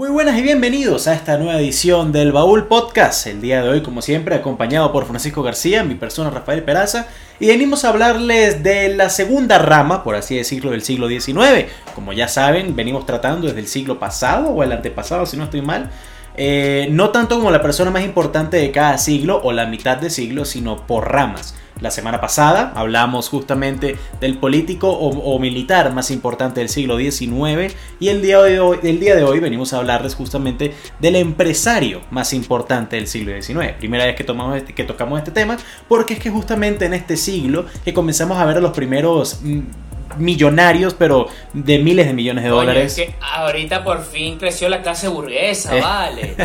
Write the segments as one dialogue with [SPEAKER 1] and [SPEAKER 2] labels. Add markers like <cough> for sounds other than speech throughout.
[SPEAKER 1] Muy buenas y bienvenidos a esta nueva edición del Baúl Podcast. El día de hoy, como siempre, acompañado por Francisco García, mi persona Rafael Peraza, y venimos a hablarles de la segunda rama, por así decirlo, del siglo XIX. Como ya saben, venimos tratando desde el siglo pasado o el antepasado, si no estoy mal. Eh, no tanto como la persona más importante de cada siglo o la mitad de siglo, sino por ramas. La semana pasada hablamos justamente del político o, militar más importante del siglo XIX y el día, de hoy, venimos a hablarles justamente del empresario más importante del siglo XIX. Primera vez que, tomamos este, que tocamos este tema porque es que justamente en este siglo que comenzamos a ver a los primeros mm, millonarios, pero de miles de millones de dólares.
[SPEAKER 2] que ahorita por fin creció la clase burguesa, eh. vale.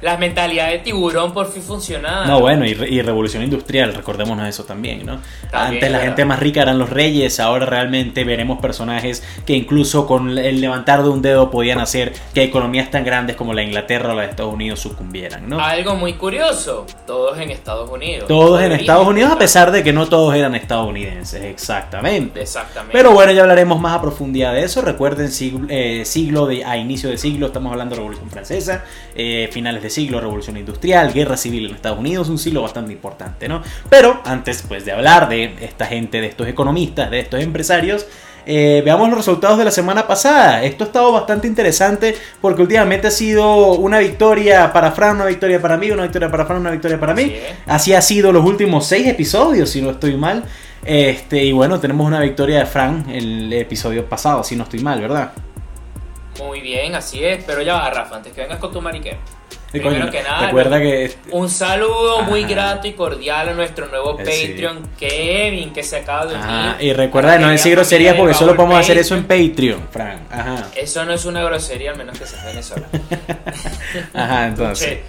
[SPEAKER 2] Las <laughs> mentalidades de tiburón por fin funcionaron.
[SPEAKER 1] No, bueno, y, revolución industrial, recordémonos eso también, ¿no? Antes la gente más rica eran los reyes, ahora realmente veremos personajes que incluso con el levantar de un dedo podían hacer que economías tan grandes como la Inglaterra o la de Estados Unidos sucumbieran, ¿no?
[SPEAKER 2] Algo muy curioso, todos en Estados Unidos.
[SPEAKER 1] Todos en Estados Unidos, a pesar de que no todos eran estadounidenses, exactamente.
[SPEAKER 2] Exactamente.
[SPEAKER 1] Pero bueno, ya hablaremos más a profundidad de eso. Recuerden, siglo, eh, siglo de, a inicio de siglo estamos hablando de Revolución Francesa, eh, finales de siglo, Revolución Industrial, Guerra Civil en Estados Unidos, un siglo bastante importante, ¿no? Pero antes pues de hablar de esta gente, de estos economistas, de estos empresarios, eh, veamos los resultados de la semana pasada. Esto ha estado bastante interesante porque últimamente ha sido una victoria para Fran, una victoria para mí, una victoria para Fran, una victoria para mí. Así ha sido los últimos seis episodios, si no estoy mal. Este, y bueno, tenemos una victoria de Fran en el episodio pasado, si no estoy mal, ¿verdad?
[SPEAKER 2] Muy bien, así es. Pero ya va, Rafa, antes que vengas con tu mariqué. Primero que nada,
[SPEAKER 1] recuerda que
[SPEAKER 2] un saludo muy grato y cordial a nuestro nuevo eh, Patreon, Kevin, que se acaba de unir.
[SPEAKER 1] y recuerda de no decir groserías porque solo podemos hacer eso en Patreon, Fran. Ajá.
[SPEAKER 2] Eso no es una grosería, al menos que sea Venezuela. <laughs>
[SPEAKER 1] Ajá, entonces.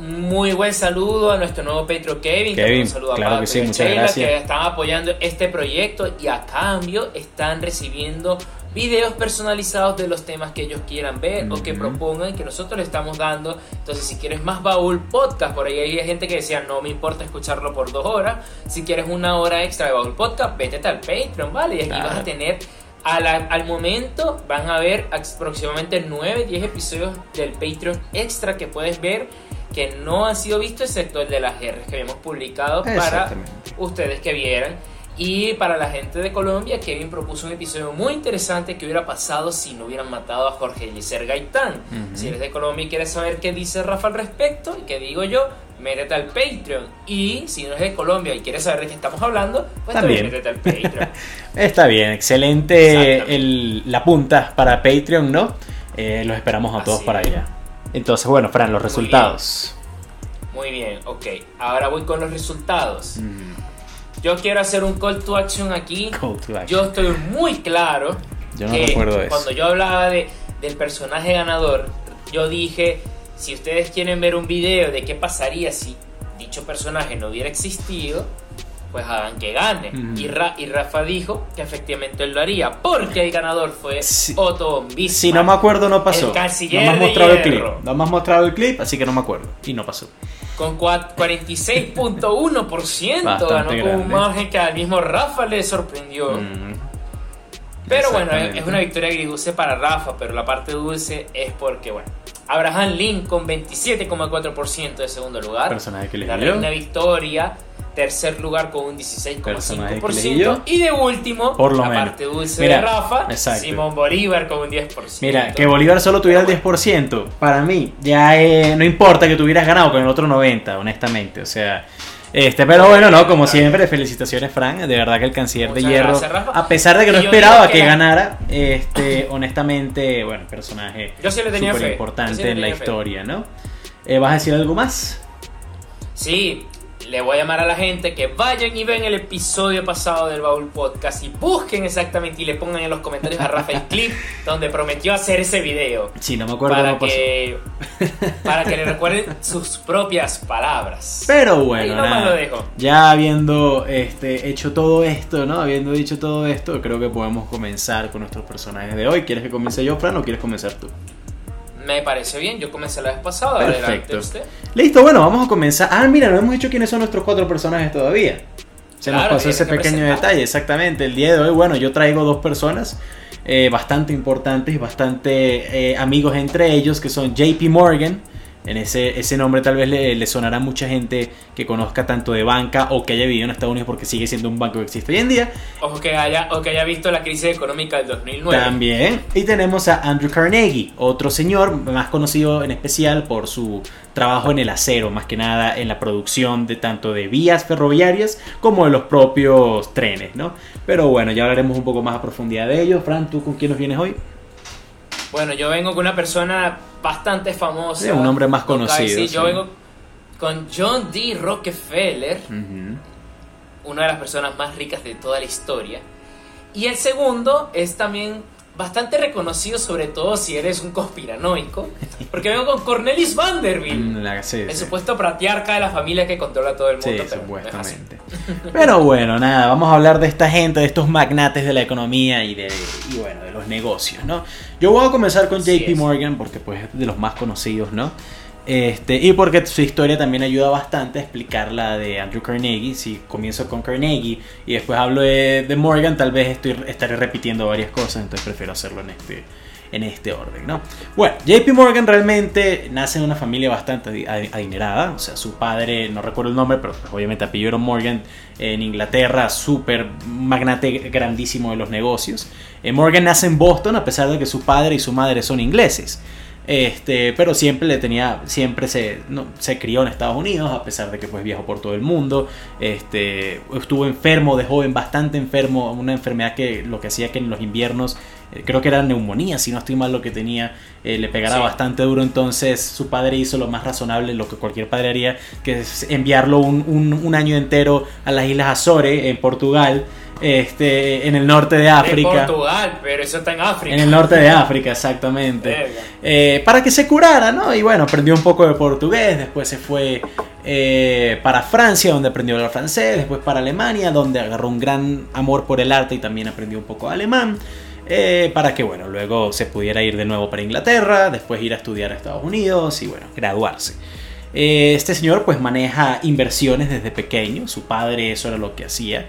[SPEAKER 2] Muy buen saludo a nuestro nuevo Patreon Kevin.
[SPEAKER 1] Kevin,
[SPEAKER 2] un saludo
[SPEAKER 1] claro a que sí, muchas gracias.
[SPEAKER 2] que están apoyando este proyecto y a cambio están recibiendo videos personalizados de los temas que ellos quieran ver o que propongan que nosotros le estamos dando. Entonces, si quieres más baúl podcast, por ahí hay gente que decía, no me importa escucharlo por dos horas. Si quieres una hora extra de baúl podcast, vete al Patreon, ¿vale? Y aquí vas a tener al momento van a ver aproximadamente 9, 10 episodios del Patreon extra que puedes ver que no han sido vistos excepto el de las R que hemos publicado para ustedes que vieran. Y para la gente de Colombia, Kevin propuso un episodio muy interesante que hubiera pasado si no hubieran matado a Jorge Eliezer Gaitán. Si eres de Colombia y quieres saber qué dice Rafa al respecto y qué digo yo, métete al Patreon. Y si no eres de Colombia y quieres saber de qué estamos hablando, pues también, métete al Patreon. <laughs>
[SPEAKER 1] Está bien, excelente la punta para Patreon, ¿no? Eh, los esperamos a todos para allá. Entonces, bueno, Fran, los resultados.
[SPEAKER 2] Muy bien, ok. Ahora voy con los resultados. Yo quiero hacer un call to action aquí. <laughs> Yo estoy muy claro.
[SPEAKER 1] Yo no que eso.
[SPEAKER 2] Cuando yo hablaba de, del personaje ganador, yo dije, si ustedes quieren ver un video de qué pasaría si dicho personaje no hubiera existido, pues hagan que gane. y, Rafa dijo que efectivamente él lo haría, porque el ganador fue Otto Bismarck.
[SPEAKER 1] Si no me acuerdo, no pasó.
[SPEAKER 2] El canciller
[SPEAKER 1] no me has mostrado el clip. No me has mostrado el clip, así que no me acuerdo. Y no pasó.
[SPEAKER 2] Con 46.1% ganó con un margen que al mismo Rafa le sorprendió. Pero bueno, es una victoria agridulce para Rafa, pero la parte dulce es porque, bueno, Abraham Lincoln 27,4% de segundo lugar.
[SPEAKER 1] Personaje que le
[SPEAKER 2] La reina Victoria tercer lugar con un 16,5%. Y de último,
[SPEAKER 1] Por lo
[SPEAKER 2] la parte dulce de Rafa, Simón Bolívar con un 10%.
[SPEAKER 1] Mira, que Bolívar solo tuviera el 10%, para mí ya eh, no importa que tuvieras ganado con el otro 90%, honestamente. O sea, este, pero bueno, no, como siempre, felicitaciones, Frank. De verdad que el canciller de hierro, a pesar de que no esperaba que, ganara, este, honestamente, bueno, personaje súper importante en la historia, ¿no? Eh, ¿Vas a decir algo más?
[SPEAKER 2] Sí, le voy a llamar a la gente que vayan y ven el episodio pasado del Baúl Podcast y busquen exactamente y le pongan en los comentarios a Rafael <laughs> clip donde prometió hacer ese video.
[SPEAKER 1] Sí, no me acuerdo
[SPEAKER 2] para que, <laughs> Para que le recuerden sus propias palabras.
[SPEAKER 1] Pero bueno, ya habiendo este, hecho todo esto, ¿no? Habiendo dicho todo esto, creo que podemos comenzar con nuestros personajes de hoy. ¿Quieres que comience yo, Fran, o quieres comenzar tú?
[SPEAKER 2] Me parece bien, yo comencé la vez pasada.
[SPEAKER 1] Perfecto. Listo, bueno, vamos a comenzar. Ah, mira, no hemos dicho quiénes son nuestros cuatro personajes todavía. Se nos pasó ese pequeño detalle, exactamente. El día de hoy, bueno, yo traigo dos personas eh, bastante importantes y bastante eh, amigos entre ellos, que son JP Morgan, en ese, ese nombre tal vez le, sonará a mucha gente que conozca tanto de banca o que haya vivido en Estados Unidos porque sigue siendo un banco que existe hoy en día.
[SPEAKER 2] O que haya, o que haya visto la crisis económica del 2009.
[SPEAKER 1] También. Y tenemos a Andrew Carnegie, otro señor más conocido en especial por su trabajo en el acero, más que nada en la producción de tanto de vías ferroviarias como de los propios trenes, ¿no? Pero bueno, ya hablaremos un poco más a profundidad de ello. Fran, ¿tú con quién nos vienes hoy?
[SPEAKER 2] Bueno, yo vengo con una persona bastante famosa.
[SPEAKER 1] un hombre más conocido.
[SPEAKER 2] Sí, yo vengo con John D. Rockefeller, una de las personas más ricas de toda la historia. Y el segundo es también bastante reconocido, sobre todo si eres un conspiranoico, porque vengo con Cornelis Vanderbilt, mm, el supuesto pratiarca de la familia que controla todo el mundo.
[SPEAKER 1] Sí, supuestamente. Pero bueno, nada, vamos a hablar de esta gente, de estos magnates de la economía y de, y bueno, de los negocios, ¿no? Yo voy a comenzar con JP Morgan porque pues es de los más conocidos, ¿no? Este, y porque su historia también ayuda bastante a explicar la de Andrew Carnegie. Si comienzo con Carnegie y después hablo de, Morgan, tal vez estoy, estaré repitiendo varias cosas, entonces prefiero hacerlo en este, en este orden, ¿no? Bueno, JP Morgan realmente nace en una familia bastante adinerada, o sea, su padre, no recuerdo el nombre, pero pues, obviamente apellido Morgan en Inglaterra, súper magnate grandísimo de los negocios. Eh, Morgan nace en Boston a pesar de que su padre y su madre son ingleses. Este, pero siempre le tenía, siempre se, se crió en Estados Unidos, a pesar de que pues viajó por todo el mundo. Este, estuvo enfermo de joven, bastante enfermo, una enfermedad que lo que hacía que en los inviernos, creo que era neumonía, si no estoy mal lo que tenía, eh, le pegara bastante duro. Entonces su padre hizo lo más razonable, lo que cualquier padre haría, que es enviarlo un, un, un año entero a las Islas Azores, en Portugal este, en el norte de África.
[SPEAKER 2] En Portugal, pero eso está en África.
[SPEAKER 1] En el norte de <laughs> África, exactamente. Eh, para que se curara, ¿no? Y bueno, aprendió un poco de portugués, después se fue eh, para Francia, donde aprendió a hablar francés, después para Alemania, donde agarró un gran amor por el arte y también aprendió un poco alemán. Eh, para que bueno, luego se pudiera ir de nuevo para Inglaterra, después ir a estudiar a Estados Unidos y bueno, graduarse. este señor pues maneja inversiones desde pequeño, su padre eso era lo que hacía.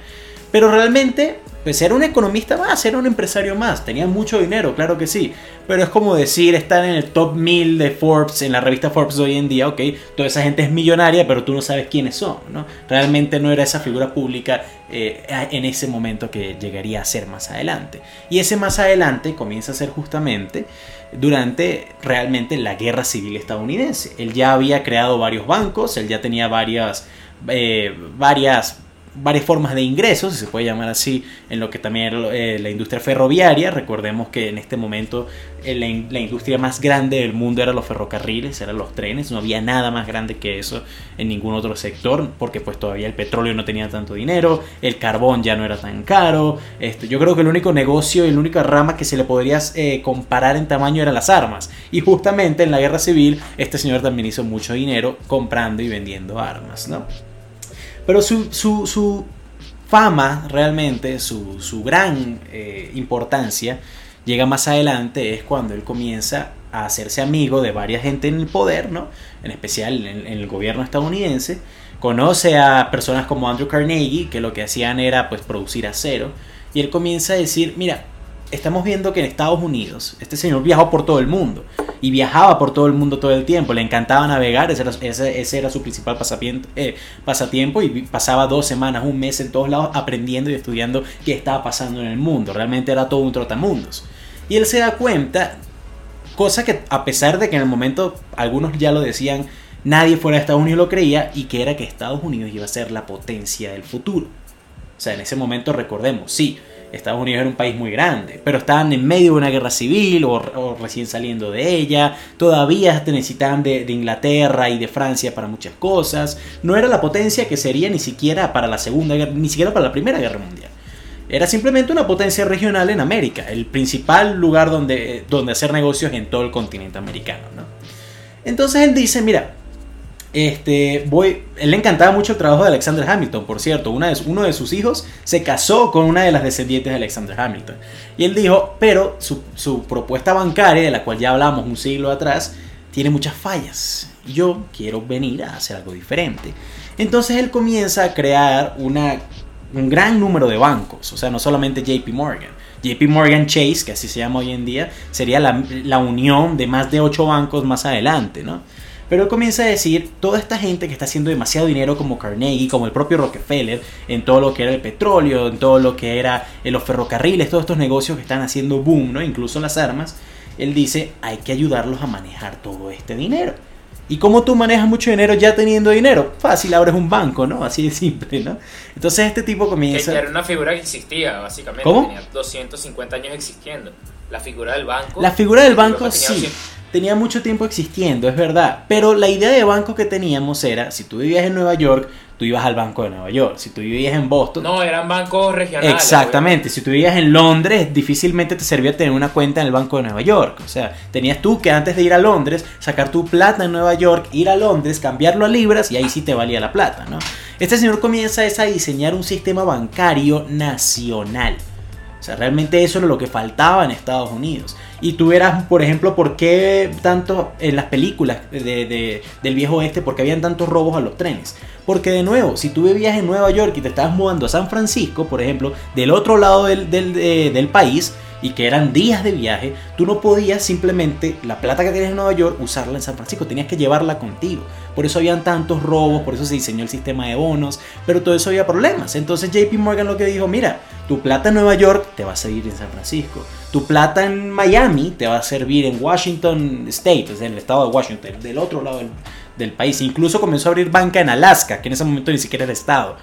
[SPEAKER 1] Pero realmente, pues era un economista más, era un empresario más, tenía mucho dinero, claro que sí. Pero es como decir, estar en el top 1000 de Forbes, en la revista Forbes de hoy en día, ok, toda esa gente es millonaria, pero tú no sabes quiénes son, ¿no? Realmente no era esa figura pública eh, en ese momento que llegaría a ser más adelante. Y ese más adelante comienza a ser justamente durante realmente la guerra civil estadounidense. Él ya había creado varios bancos, él ya tenía varias, eh, varias varias formas de ingresos, si se puede llamar así, en lo que también eh, la industria ferroviaria. Recordemos que en este momento eh, la, industria más grande del mundo era los ferrocarriles, eran los trenes, no había nada más grande que eso en ningún otro sector, porque pues todavía el petróleo no tenía tanto dinero, el carbón ya no era tan caro. Esto, yo creo que el único negocio y la única rama que se le podría eh, comparar en tamaño eran las armas. Y justamente en la guerra civil este señor también hizo mucho dinero comprando y vendiendo armas, ¿no? Pero su, su, fama realmente, su, su gran eh, importancia, llega más adelante, es cuando él comienza a hacerse amigo de varias gente en el poder, ¿no? En especial en, en, el gobierno estadounidense. Conoce a personas como Andrew Carnegie, que lo que hacían era pues producir acero. Y él comienza a decir, mira, estamos viendo que en Estados Unidos este señor viajó por todo el mundo y viajaba por todo el mundo todo el tiempo, le encantaba navegar, ese era, su principal eh, pasatiempo y pasaba dos semanas, un mes en todos lados aprendiendo y estudiando qué estaba pasando en el mundo, realmente era todo un trotamundos. Y él se da cuenta, cosa que a pesar de que en el momento algunos ya lo decían, nadie fuera de Estados Unidos lo creía y que era que Estados Unidos iba a ser la potencia del futuro. O sea, en ese momento recordemos, sí, Estados Unidos era un país muy grande, pero estaban en medio de una guerra civil o, recién saliendo de ella, todavía necesitaban de, Inglaterra y de Francia para muchas cosas, no era la potencia que sería ni siquiera para la Segunda Guerra, ni siquiera para la Primera Guerra Mundial. Era simplemente una potencia regional en América, el principal lugar donde, donde hacer negocios en todo el continente americano. Entonces él dice, mira, este, voy, él le encantaba mucho el trabajo de Alexander Hamilton, por cierto. Una de, uno de sus hijos se casó con una de las descendientes de Alexander Hamilton. Y él dijo, pero su, propuesta bancaria, de la cual ya hablamos un siglo atrás, tiene muchas fallas. Yo quiero venir a hacer algo diferente. Entonces él comienza a crear un gran número de bancos. O sea, no solamente JP Morgan. JP Morgan Chase, que así se llama hoy en día, sería la, la unión de más de ocho bancos más adelante, ¿no? Pero él comienza a decir, toda esta gente que está haciendo demasiado dinero como Carnegie, como el propio Rockefeller, en todo lo que era el petróleo, en todo lo que era en los ferrocarriles, todos estos negocios que están haciendo boom, ¿no? incluso las armas, él dice, hay que ayudarlos a manejar todo este dinero. ¿Y cómo tú manejas mucho dinero ya teniendo dinero? Fácil, abres un banco, ¿no? Así de simple, ¿no? Entonces este tipo comienza...
[SPEAKER 2] Que era una figura que existía, básicamente.
[SPEAKER 1] ¿Cómo?
[SPEAKER 2] Tenía 250 años existiendo. La figura del banco.
[SPEAKER 1] La figura del banco
[SPEAKER 2] tenía
[SPEAKER 1] sí.
[SPEAKER 2] 200.
[SPEAKER 1] Tenía mucho tiempo existiendo, es verdad. Pero la idea de banco que teníamos era, si tú vivías en Nueva York, tú ibas al Banco de Nueva York. Si tú vivías en Boston...
[SPEAKER 2] No, eran bancos regionales.
[SPEAKER 1] Exactamente, si tú vivías en Londres, difícilmente te servía tener una cuenta en el Banco de Nueva York. O sea, tenías tú que antes de ir a Londres, sacar tu plata en Nueva York, ir a Londres, cambiarlo a libras y ahí sí te valía la plata, ¿no? Este señor comienza es a diseñar un sistema bancario nacional. O sea, realmente eso era lo que faltaba en Estados Unidos. Y tú verás, por ejemplo, por qué tanto en las películas de, de- del viejo oeste, porque habían tantos robos a los trenes. Porque de nuevo, si tú vivías en Nueva York y te estabas mudando a San Francisco, por ejemplo, del otro lado del, del- de- del país, y que eran días de viaje, tú no podías simplemente la plata que tienes en Nueva York usarla en San Francisco, tenías que llevarla contigo. Por eso habían tantos robos, por eso se diseñó el sistema de bonos, pero todo eso había problemas. Entonces JP Morgan lo que dijo, mira, tu plata en Nueva York te va a servir en San Francisco, tu plata en Miami te va a servir en Washington State, es en el estado de Washington, del otro lado del, del país. Incluso comenzó a abrir banca en Alaska, que en ese momento ni siquiera era estado.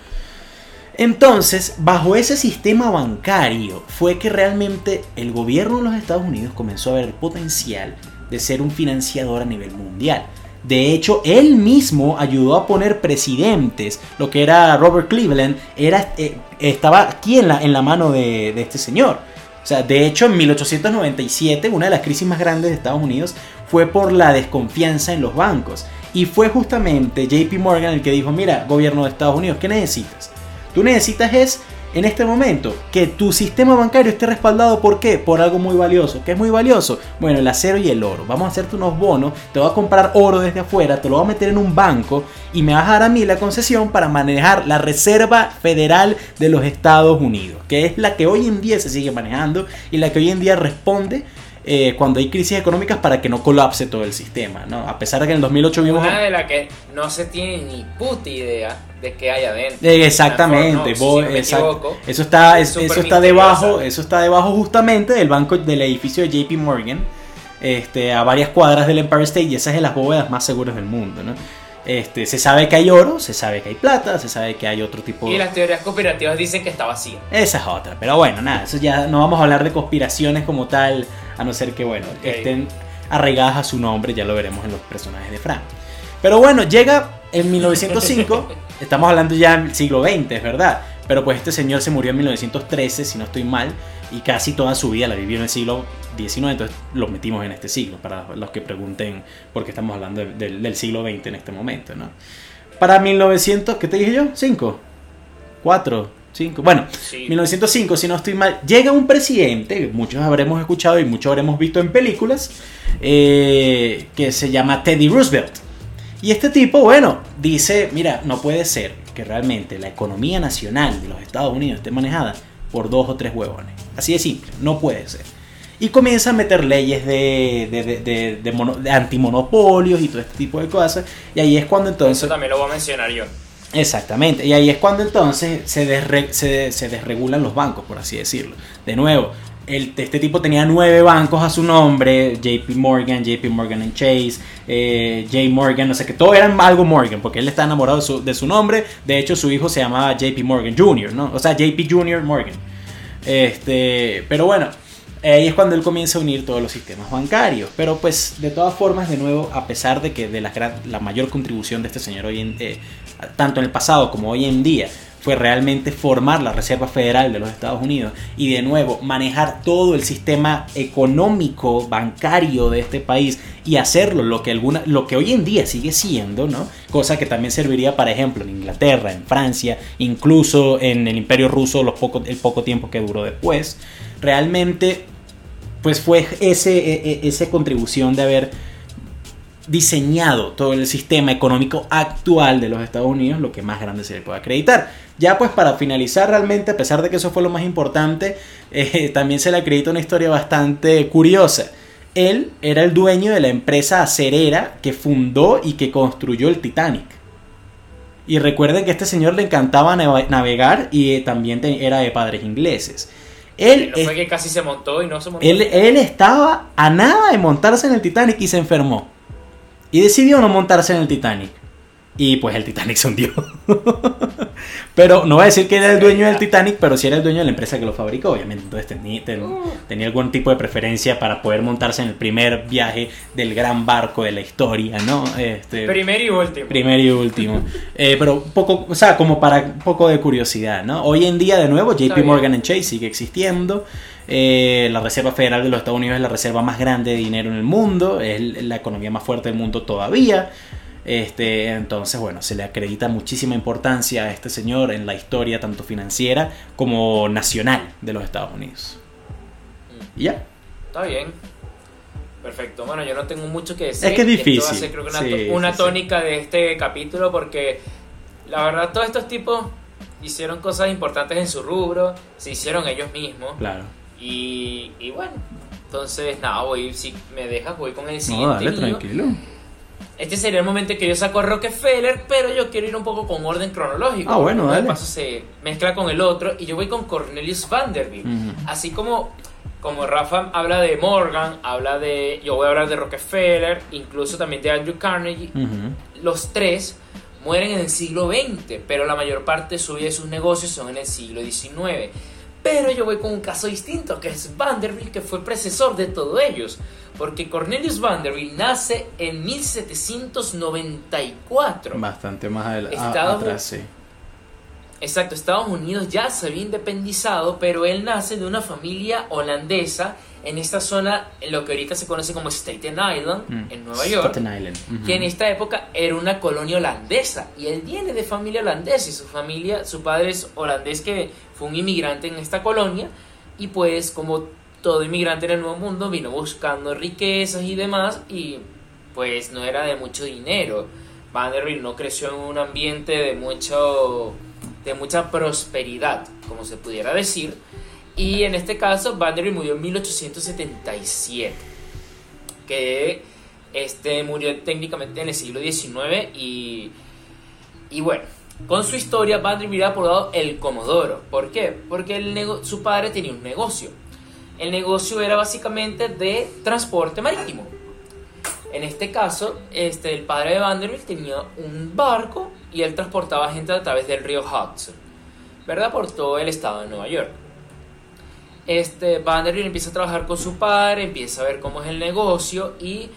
[SPEAKER 1] Entonces, bajo ese sistema bancario fue que realmente el gobierno de los Estados Unidos comenzó a ver el potencial de ser un financiador a nivel mundial. De hecho, él mismo ayudó a poner presidentes, lo que era Robert Cleveland, era, eh, estaba aquí en la, en la mano de, de este señor. O sea, de hecho, en 1897, una de las crisis más grandes de Estados Unidos fue por la desconfianza en los bancos. Y fue justamente JP Morgan el que dijo, mira, gobierno de Estados Unidos, ¿qué necesitas? Tú necesitas es, en este momento, que tu sistema bancario esté respaldado por qué? Por algo muy valioso. ¿Qué es muy valioso? Bueno, el acero y el oro. Vamos a hacerte unos bonos, te voy a comprar oro desde afuera, te lo voy a meter en un banco y me vas a dar a mí la concesión para manejar la Reserva Federal de los Estados Unidos, que es la que hoy en día se sigue manejando y la que hoy en día responde eh, cuando hay crisis económicas para que no colapse todo el sistema, ¿no? A pesar de que en el 2008 vimos...
[SPEAKER 2] Una de las que no se tiene ni puta idea de qué hay adentro.
[SPEAKER 1] Eh, Exactamente,
[SPEAKER 2] No, no
[SPEAKER 1] exacto. eso está,
[SPEAKER 2] es
[SPEAKER 1] eso está debajo, eso está debajo justamente del banco del edificio de JP Morgan, este, a varias cuadras del Empire State y esa es de las bóvedas más seguras del mundo, ¿no? Este, se sabe que hay oro, se sabe que hay plata, se sabe que hay otro tipo
[SPEAKER 2] Y las teorías conspirativas dicen que está vacío.
[SPEAKER 1] esa es otra, pero bueno, nada, eso ya no vamos a hablar de conspiraciones como tal, a no ser que, bueno, estén arraigadas a su nombre, ya lo veremos en los personajes de Frank. Pero bueno, llega en 1905, <laughs> estamos hablando ya del siglo XX, es verdad, pero pues este señor se murió en 1913, si no estoy mal, y casi toda su vida la vivió en el siglo XIX, entonces lo metimos en este siglo, para los que pregunten por qué estamos hablando del siglo XX en este momento, ¿no? Para 1900, ¿qué te dije yo? ¿5? ¿4? ¿5? Bueno,
[SPEAKER 2] Sí.
[SPEAKER 1] 1905, si no estoy mal, llega un presidente, que muchos habremos escuchado y muchos habremos visto en películas, eh, que se llama Teddy Roosevelt. Y este tipo, bueno, dice, mira, no puede ser que realmente la economía nacional de los Estados Unidos esté manejada por dos o tres huevones. Así de simple, no puede ser. Y comienza a meter leyes de, de, de, de- de mono- de antimonopolios y todo este tipo de cosas. Y ahí es cuando entonces...
[SPEAKER 2] Eso también lo voy a mencionar yo.
[SPEAKER 1] Exactamente, y ahí es cuando entonces se, desre- se, se desregulan los bancos, por así decirlo. De nuevo, este tipo tenía nueve bancos a su nombre, JP Morgan, JP Morgan Chase, eh, J Morgan, no sé qué, todos eran algo Morgan, porque él está enamorado de su, nombre, de hecho su hijo se llamaba JP Morgan Jr., ¿no? O sea, JP Jr. Morgan. Este, pero bueno, ahí es cuando él comienza a unir todos los sistemas bancarios. Pero pues de todas formas, de nuevo, a pesar de que de la, la mayor contribución de este señor hoy en, eh, tanto en el pasado como hoy en día, fue realmente formar la Reserva Federal de los Estados Unidos y de nuevo manejar todo el sistema económico bancario de este país y hacerlo lo que alguna lo que hoy en día sigue siendo, ¿no? Cosa que también serviría, por ejemplo, en Inglaterra, en Francia, incluso en el Imperio Ruso los el poco tiempo que duró después. Realmente pues fue ese, e- e- esa contribución de haber diseñado todo el sistema económico actual de los Estados Unidos lo que más grande se le puede acreditar. Ya pues para finalizar realmente, a pesar de que eso fue lo más importante, <laughs> eh, también se le acredita una historia bastante curiosa. Él era el dueño de la empresa acerera que fundó y que construyó el Titanic. Y recuerden que a este señor le encantaba navegar y eh, también era de padres ingleses.
[SPEAKER 2] Él, no fue que casi se montó y no se montó.
[SPEAKER 1] Él, él estaba a nada de montarse en el Titanic y se enfermó. Y decidió no montarse en el Titanic. Y pues el Titanic se hundió. <laughs> pero no voy a decir que era el dueño del Titanic, pero sí era el dueño de la empresa que lo fabricó, obviamente. Entonces tenía, uh. tenía algún tipo de preferencia para poder montarse en el primer viaje del gran barco de la historia, ¿no?
[SPEAKER 2] Este, primer y último.
[SPEAKER 1] Primer y último. <laughs> Eh, pero poco, o sea, como para un poco de curiosidad, ¿no? Hoy en día, de nuevo, JP Morgan Chase sigue existiendo. Eh, la Reserva Federal de los Estados Unidos es la reserva más grande de dinero en el mundo, es la economía más fuerte del mundo todavía. Este, entonces, bueno, se le acredita muchísima importancia a este señor en la historia tanto financiera como nacional de los Estados Unidos.
[SPEAKER 2] Y ya. Está bien. Perfecto. Bueno, yo no tengo mucho que decir.
[SPEAKER 1] Es que es difícil.
[SPEAKER 2] Esto creo que una, tónica de este capítulo porque la verdad todos estos tipos hicieron cosas importantes en su rubro, se hicieron ellos mismos.
[SPEAKER 1] Claro.
[SPEAKER 2] Y, y bueno, entonces nada, voy, si me dejas, voy con el siguiente.
[SPEAKER 1] No, dale, tranquilo.
[SPEAKER 2] Este sería el momento en que yo saco a Rockefeller, pero yo quiero ir un poco con orden cronológico.
[SPEAKER 1] Ah, bueno, dale.
[SPEAKER 2] De paso se mezcla con el otro y yo voy con Cornelius Vanderbilt. Así como, como Rafa habla de Morgan, habla de. Yo voy a hablar de Rockefeller, incluso también de Andrew Carnegie. Los tres mueren en el siglo XX, pero la mayor parte de su vida y sus negocios son en el siglo XIX. Pero yo voy con un caso distinto, que es Vanderbilt, que fue predecesor de todos ellos. Porque Cornelius Vanderbilt nace en 1794.
[SPEAKER 1] Bastante más atrás, sí.
[SPEAKER 2] Exacto, Estados Unidos ya se había independizado, pero él nace de una familia holandesa en esta zona, en lo que ahorita se conoce como Staten Island, mm. en Nueva York,
[SPEAKER 1] Island.
[SPEAKER 2] que en esta época era una colonia holandesa. Y él viene de familia holandesa y su familia, su padre es holandés que fue un inmigrante en esta colonia. Y pues como todo inmigrante en el Nuevo Mundo vino buscando riquezas y demás y pues no era de mucho dinero. Vanderbilt no creció en un ambiente de mucho de mucha prosperidad, como se pudiera decir. Y en este caso Vanderbilt murió en 1877, que este murió técnicamente en el siglo XIX y, y bueno, con su historia Vanderbilt ha apodado el Comodoro. ¿Por qué? Porque el su padre tenía un negocio el negocio era básicamente de transporte marítimo. En este caso, este, el padre de Vanderbilt tenía un barco y él transportaba gente a través del río Hudson, ¿verdad? Por todo el estado de Nueva York. Este, Vanderbilt empieza a trabajar con su padre, empieza a ver cómo es el negocio y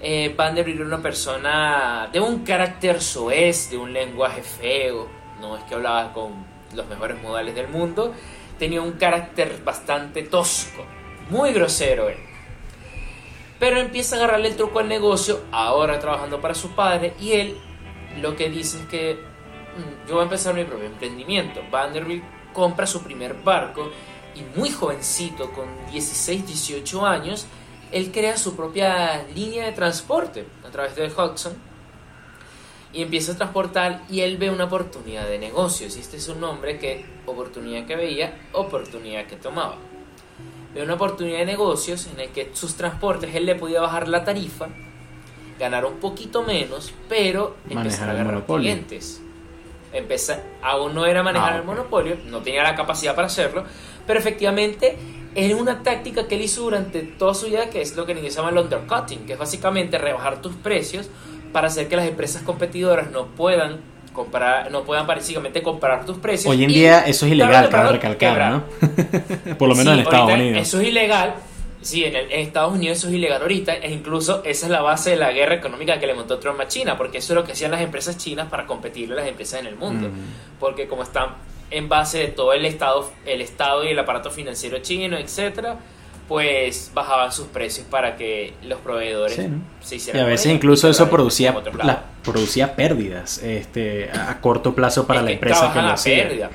[SPEAKER 2] eh, Vanderbilt era una persona de un carácter soez, de un lenguaje feo, no es que hablaba con los mejores modales del mundo, tenía un carácter bastante tosco, muy grosero él. Pero empieza a agarrarle el truco al negocio, ahora trabajando para su padre, y él lo que dice es que mm, yo voy a empezar mi propio emprendimiento. Vanderbilt compra su primer barco y muy jovencito, con 16, 18 años, él crea su propia línea de transporte a través del Hudson y empieza a transportar y él ve una oportunidad de negocios. Y este es un nombre que, oportunidad que veía, oportunidad que tomaba. Ve una oportunidad de negocios en el que sus transportes él le podía bajar la tarifa, ganar un poquito menos, pero empezar a ganar clientes. Empezar, aún no era manejar ah, el monopolio, no tenía la capacidad para hacerlo, pero efectivamente es una táctica que él hizo durante toda su vida, que es lo que en inglés se llama el undercutting, que es básicamente rebajar tus precios para hacer que las empresas competidoras no puedan comprar, no puedan básicamente comprar tus precios.
[SPEAKER 1] Hoy en día eso es ilegal, cabe recalcar, ¿no? <laughs> Por lo menos en Estados Unidos.
[SPEAKER 2] Eso es ilegal. Sí, en, Estados Unidos eso es ilegal ahorita, e incluso esa es la base de la guerra económica que le montó Trump a China, porque eso es lo que hacían las empresas chinas para competirle a las empresas en el mundo, mm. porque como están en base de todo el estado, el estado y el aparato financiero chino, etcétera, pues bajaban sus precios para que los proveedores
[SPEAKER 1] se hicieran. Y a veces incluso eso producía, producía pérdidas este, a corto plazo para la empresa que lo hacía.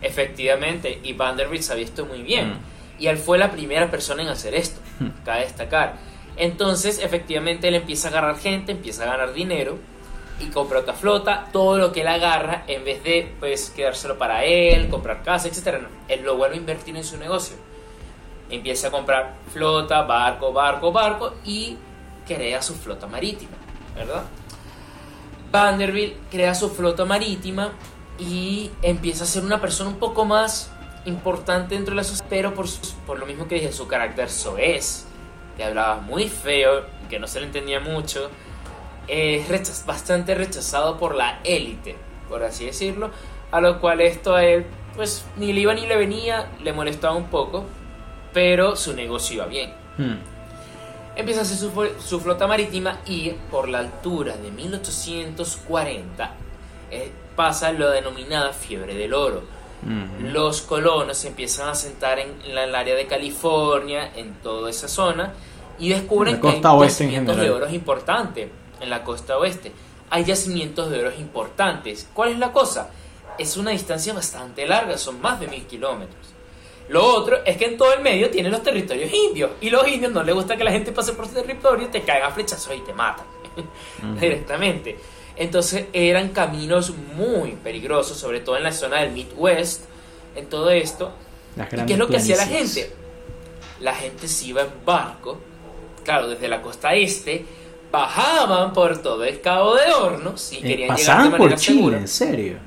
[SPEAKER 2] Efectivamente, y Vanderbilt sabía esto muy bien. Mm. Y él fue la primera persona en hacer esto, mm. cabe destacar. Entonces, efectivamente, él empieza a agarrar gente, empieza a ganar dinero y compra otra flota, todo lo que él agarra, en vez de pues quedárselo para él, comprar casa, etc. No, él lo vuelve a invertir en su negocio. Empieza a comprar flota, barco, barco, barco y crea su flota marítima, ¿verdad? Vanderbilt crea su flota marítima y empieza a ser una persona un poco más importante dentro de la sociedad, pero por, por lo mismo que dije, su carácter soez, que hablaba muy feo, que no se le entendía mucho, es bastante rechazado por la élite, por así decirlo, a lo cual esto a él, pues ni le iba ni le venía, le molestaba un poco, pero su negocio iba bien. Hmm. Empieza a hacer su, su, flota marítima y por la altura de 1840 eh, pasa lo denominada fiebre del oro. Los colonos se empiezan a sentar en, el área de California, en toda esa zona, y descubren que hay yacimientos de oro importantes en la costa oeste. Hay yacimientos de oro importantes. ¿Cuál es la cosa? Es una distancia bastante larga, son más de mil kilómetros. Lo otro es que en todo el medio tienen los territorios indios. Y los indios no les gusta que la gente pase por su territorio, te caiga flechazos y te matan <laughs> directamente. Entonces eran caminos muy peligrosos, sobre todo en la zona del Midwest, en todo esto. ¿Y qué es lo que hacía la gente? La gente se iba en barco, claro, desde la costa este, bajaban por todo el Cabo de Hornos y eh, querían llegar de por Chile,
[SPEAKER 1] en serio.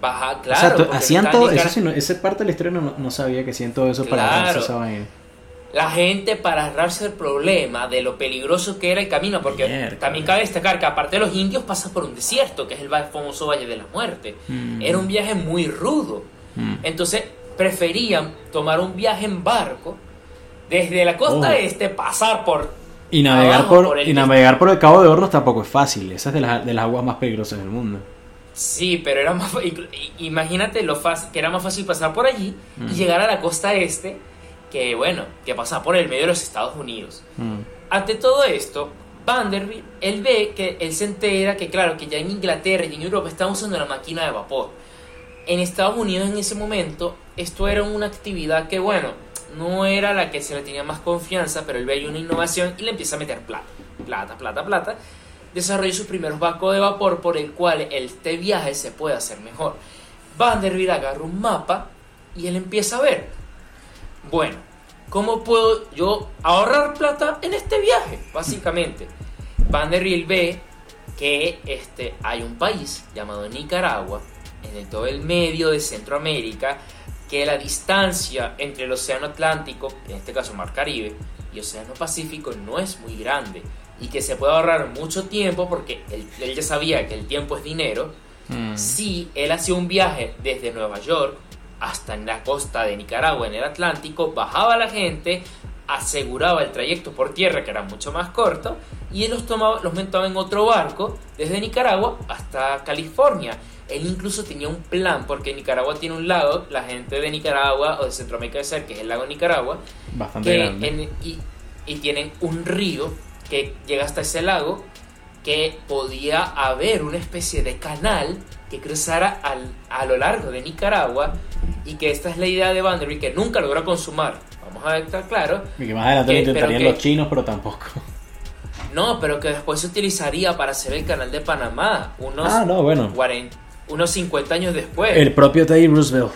[SPEAKER 2] Baja, claro.
[SPEAKER 1] O sea, hacían todo eso, esa parte de la historia no, sabía que hacían todo eso para esa vaina
[SPEAKER 2] la gente para ahorrarse el problema de lo peligroso que era el camino, porque también cabe destacar que aparte de los indios pasan por un desierto, que es el famoso Valle de la Muerte. Mm. Era un viaje muy rudo. Mm. Entonces preferían tomar un viaje en barco desde la costa oh. este, pasar por...
[SPEAKER 1] Y navegar, por, y navegar por el Cabo de Hornos tampoco es fácil, esa es de, de las aguas más peligrosas del mundo.
[SPEAKER 2] Sí, pero era más imagínate lo fácil que era más fácil pasar por allí y mm. llegar a la costa este que bueno, que pasa por el medio de los Estados Unidos. Mm. Ante todo esto, Vanderbilt, él ve que él se entera que claro, que ya en Inglaterra y en Europa están usando la máquina de vapor. En Estados Unidos en ese momento, esto era una actividad que bueno, no era la que se le tenía más confianza, pero él ve una innovación y le empieza a meter plata, plata, plata, plata. Desarrolla sus primeros barcos de vapor por el cual este viaje se puede hacer mejor. Vanderbilt agarra un mapa y él empieza a ver bueno, ¿cómo puedo yo ahorrar plata en este viaje? Básicamente, Vanderbilt ve que este, hay un país llamado Nicaragua, en el todo el medio de Centroamérica, que la distancia entre el Océano Atlántico, en este caso Mar Caribe, y Océano Pacífico no es muy grande y que se puede ahorrar mucho tiempo porque él, ya sabía que el tiempo es dinero. Mm. Si él hacía un viaje desde Nueva York hasta en la costa de Nicaragua, en el Atlántico, bajaba la gente, aseguraba el trayecto por tierra, que era mucho más corto, y él los, tomaba, los montaba en otro barco desde Nicaragua hasta California. Él incluso tenía un plan, porque Nicaragua tiene un lago, la gente de Nicaragua o de Centroamérica de ser, que es el lago Nicaragua,
[SPEAKER 1] bastante grande.
[SPEAKER 2] y, y tienen un río que llega hasta ese lago, que podía haber una especie de canal que cruzara al, a lo largo de Nicaragua y que esta es la idea de Vanderbilt que nunca logró consumar. Vamos a estar claro.
[SPEAKER 1] Y que más adelante lo intentarían los chinos, pero tampoco.
[SPEAKER 2] No, pero que después se utilizaría para hacer el canal de Panamá. Unos,
[SPEAKER 1] ah, no, bueno.
[SPEAKER 2] unos 50 años después.
[SPEAKER 1] El propio Teddy Roosevelt.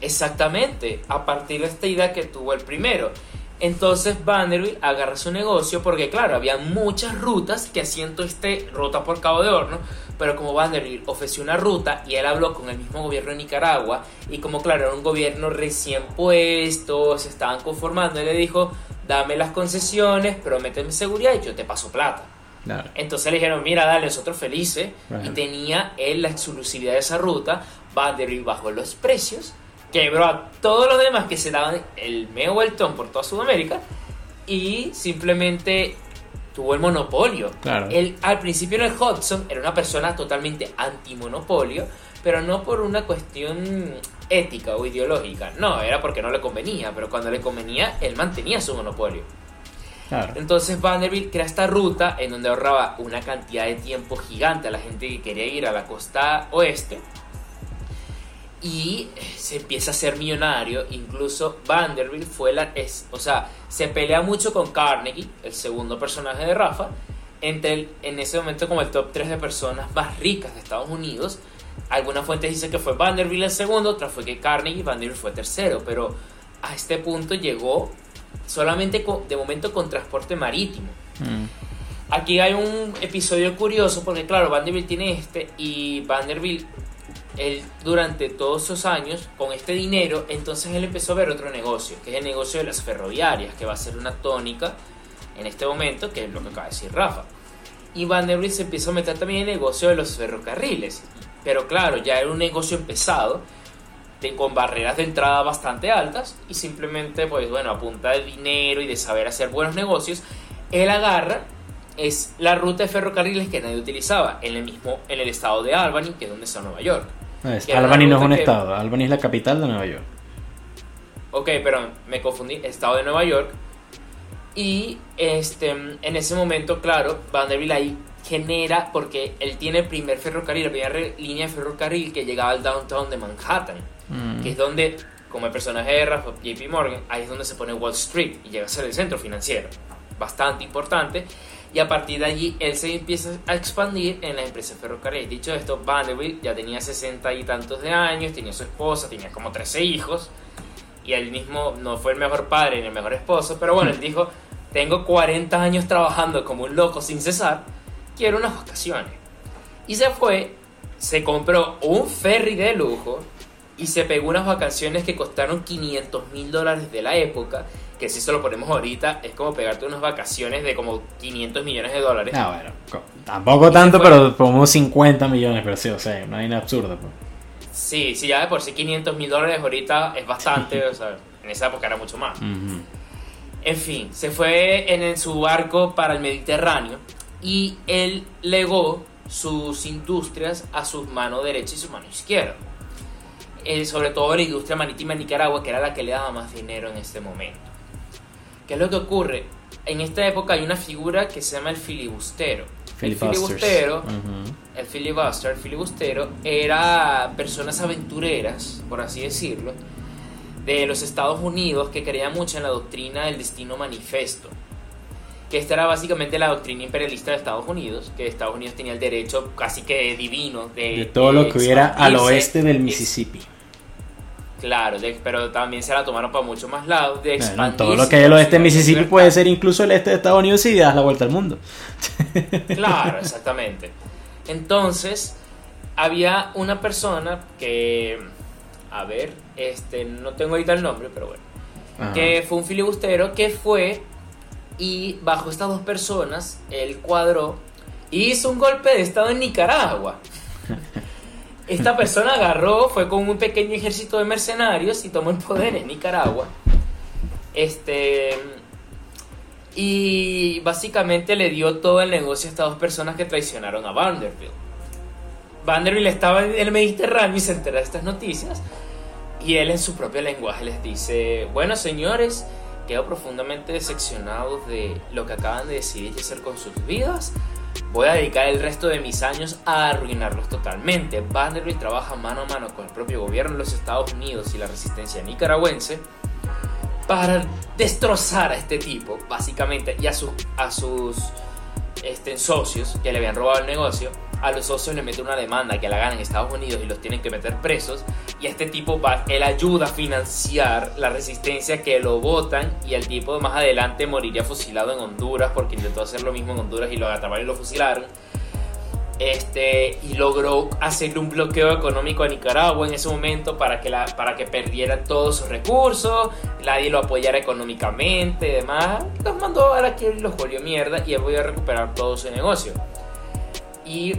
[SPEAKER 2] Exactamente, a partir de esta idea que tuvo el primero. Entonces Vanderbilt agarra su negocio porque claro, había muchas rutas que hacían este ruta por Cabo de Horno, pero como Vanderbilt ofreció una ruta y él habló con el mismo gobierno de Nicaragua y como claro, era un gobierno recién puesto, se estaban conformando, él le dijo, dame las concesiones, prométeme seguridad y yo te paso plata. Entonces le dijeron, mira, dale, nosotros felices. Y tenía él la exclusividad de esa ruta. Vanderbilt bajó los precios quebró a todos los demás que se daban el meo vueltón por toda Sudamérica y simplemente tuvo el monopolio.
[SPEAKER 1] Claro.
[SPEAKER 2] Él, al principio en el Hudson era una persona totalmente antimonopolio, pero no por una cuestión ética o ideológica, no, era porque no le convenía, pero cuando le convenía, él mantenía su monopolio. Claro. Entonces Vanderbilt crea esta ruta en donde ahorraba una cantidad de tiempo gigante a la gente que quería ir a la costa oeste y se empieza a ser millonario. Incluso Vanderbilt fue la. Es, o sea, se pelea mucho con Carnegie, el segundo personaje de Rafa, entre en ese momento como el top 3 de personas más ricas de Estados Unidos. Algunas fuentes dicen que fue Vanderbilt el segundo, otras fue que Carnegie y Vanderbilt fue tercero, pero a este punto llegó solamente de momento con transporte marítimo. Mm. Aquí hay un episodio curioso porque claro, Vanderbilt tiene este y Vanderbilt él durante todos esos años con este dinero, entonces él empezó a ver otro negocio, que es el negocio de las ferroviarias, que va a ser una tónica en este momento, que es lo que acaba de decir Rafa. Y Vanderbilt se empieza a meter también en el negocio de los ferrocarriles. Pero claro, ya era un negocio empezado, con barreras de entrada bastante altas, y simplemente, pues bueno, a punta de dinero y de saber hacer buenos negocios, él agarra es la ruta de ferrocarriles que nadie utilizaba en el mismo en el estado de Albany, que es donde está Nueva York.
[SPEAKER 1] Albany no es un estado, Albany es la capital de Nueva York.
[SPEAKER 2] Ok, pero me confundí, estado de Nueva York. Y este, en ese momento, claro, Vanderbilt ahí genera, porque él tiene el primer ferrocarril, la primera línea de ferrocarril que llegaba al downtown de Manhattan, mm. que es donde, como el personaje de Rafa JP Morgan, ahí es donde se pone Wall Street y llega a ser el centro financiero. Bastante importante y a partir de allí él se empieza a expandir en la empresa ferrocarril. Dicho esto, Vanderbilt ya tenía sesenta y tantos de años, tenía su esposa, tenía como 13 hijos y él mismo no fue el mejor padre ni el mejor esposo, pero bueno, él <laughs> dijo, tengo 40 años trabajando como un loco sin cesar, quiero unas vacaciones. Y se fue, se compró un ferry de lujo y se pegó unas vacaciones que costaron 500 mil dólares de la época que si se lo ponemos ahorita, es como pegarte unas vacaciones de como 500 millones de dólares.
[SPEAKER 1] Ah, bueno, tampoco tanto, pero como 50 millones, pero sí, o sea, no hay nada absurdo. Pues.
[SPEAKER 2] Sí, sí, ya de por sí 500 mil dólares ahorita es bastante, <laughs> o sea, en esa época era mucho más. En fin, se fue en, su barco para el Mediterráneo y él legó sus industrias a su mano derecha y su mano izquierda. Eh, sobre todo la industria marítima en Nicaragua, que era la que le daba más dinero en este momento. ¿Qué es lo que ocurre? En esta época hay una figura que se llama el filibustero. El filibustero, el filibuster, el filibustero era personas aventureras, por así decirlo, de los Estados Unidos que creían mucho en la doctrina del destino manifesto. Que esta era básicamente la doctrina imperialista de Estados Unidos, que Estados Unidos tenía el derecho casi que divino
[SPEAKER 1] de, de todo lo que hubiera al oeste del Mississippi.
[SPEAKER 2] Claro, pero también se la tomaron para mucho más lados. De
[SPEAKER 1] todo lo que hay al oeste de Mississippi puede ser incluso el este de Estados Unidos y das la vuelta al mundo.
[SPEAKER 2] Claro, <laughs> exactamente. Entonces, había una persona que, a ver, este, no tengo ahorita el nombre, pero bueno, que fue un filibustero que fue y bajo estas dos personas, él cuadró y hizo un golpe de estado en Nicaragua. <laughs> Esta persona agarró, fue con un pequeño ejército de mercenarios y tomó el poder en Nicaragua. Este. Y básicamente le dio todo el negocio a estas dos personas que traicionaron a Vanderbilt. Vanderbilt estaba en el Mediterráneo y se entera de estas noticias. Y él en su propio lenguaje les dice, bueno señores, quedo profundamente decepcionado de lo que acaban de decidir hacer con sus vidas voy a dedicar el resto de mis años a arruinarlos totalmente. Vanderbilt trabaja mano a mano con el propio gobierno de los Estados Unidos y la resistencia nicaragüense para destrozar a este tipo, básicamente, y a, a sus este, socios que le habían robado el negocio a los socios le meten una demanda que la ganan en Estados Unidos y los tienen que meter presos. Y este tipo va, él ayuda a financiar la resistencia que lo votan. Y el tipo más adelante moriría fusilado en Honduras porque intentó hacer lo mismo en Honduras y lo atraparon y lo fusilaron. Este, y logró hacerle un bloqueo económico a Nicaragua en ese momento para que, la, para que perdiera todos sus recursos, nadie lo apoyara económicamente y demás. Los mandó a la que los volvió mierda y él voy a recuperar todo su negocio. Y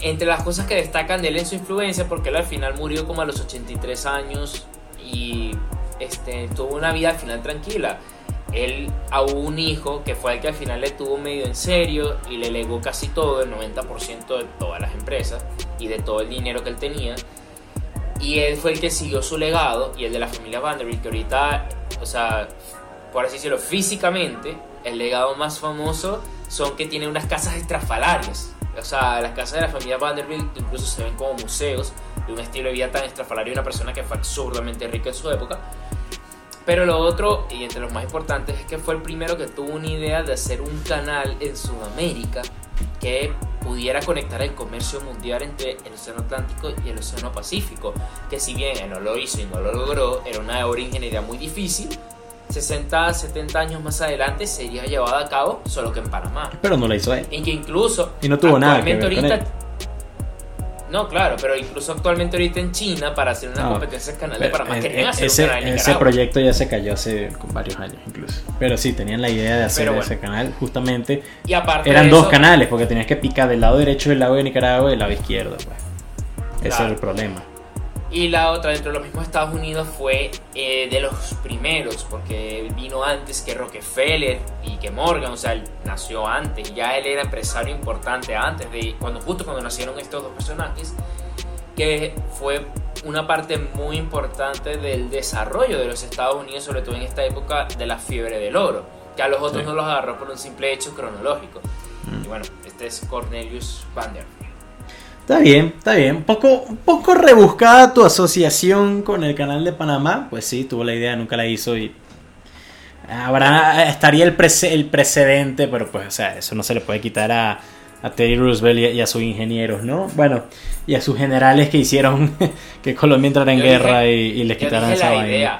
[SPEAKER 2] entre las cosas que destacan de él en su influencia, porque él al final murió como a los 83 años y este, tuvo una vida al final tranquila. Él a un hijo que fue el que al final le tuvo medio en serio y le legó casi todo, el 90% de todas las empresas y de todo el dinero que él tenía. Y él fue el que siguió su legado y el de la familia Vanderbilt, que ahorita, o sea, por así decirlo, físicamente, el legado más famoso son que tiene unas casas estrafalarias. O sea, las casas de la familia Vanderbilt incluso se ven como museos de un estilo de vida tan estrafalario de una persona que fue absurdamente rica en su época. Pero lo otro, y entre los más importantes, es que fue el primero que tuvo una idea de hacer un canal en Sudamérica que pudiera conectar el comercio mundial entre el Océano Atlántico y el Océano Pacífico, que si bien él no lo hizo y no lo logró, era una obra ingeniería muy difícil, 60, 70 años más adelante sería llevada a cabo, solo que en Panamá.
[SPEAKER 1] Pero no la hizo él.
[SPEAKER 2] En que incluso...
[SPEAKER 1] Y no tuvo nada que ver con él.
[SPEAKER 2] No, claro, pero incluso actualmente ahorita en China para hacer una competencia de canal de Panamá querían hacer
[SPEAKER 1] ese,
[SPEAKER 2] un canal
[SPEAKER 1] Ese proyecto ya se cayó hace varios años incluso. Pero sí, tenían la idea de hacer ese canal justamente.
[SPEAKER 2] Y aparte
[SPEAKER 1] Eran dos canales porque tenías que picar del lado derecho del lado de Nicaragua y del lado izquierdo. Pues. Ese era el problema.
[SPEAKER 2] Y la otra dentro de los mismos Estados Unidos fue eh, de los primeros, porque vino antes que Rockefeller y que Morgan, o sea, él nació antes, ya él era empresario importante antes de cuando justo cuando nacieron estos dos personajes, que fue una parte muy importante del desarrollo de los Estados Unidos, sobre todo en esta época de la fiebre del oro, que a los otros no los agarró por un simple hecho cronológico. Mm. Y bueno, este es Cornelius Vanderbilt.
[SPEAKER 1] Está bien, está bien. Un poco, un poco rebuscada tu asociación con el canal de Panamá. Pues sí, tuvo la idea, nunca la hizo y habrá estaría el, el precedente, pero pues, o sea, eso no se le puede quitar a, a Teddy Roosevelt y a, sus ingenieros, ¿no? Bueno, y a sus generales que hicieron <laughs> que Colombia entrara en guerra y, les quitaran esa vaina.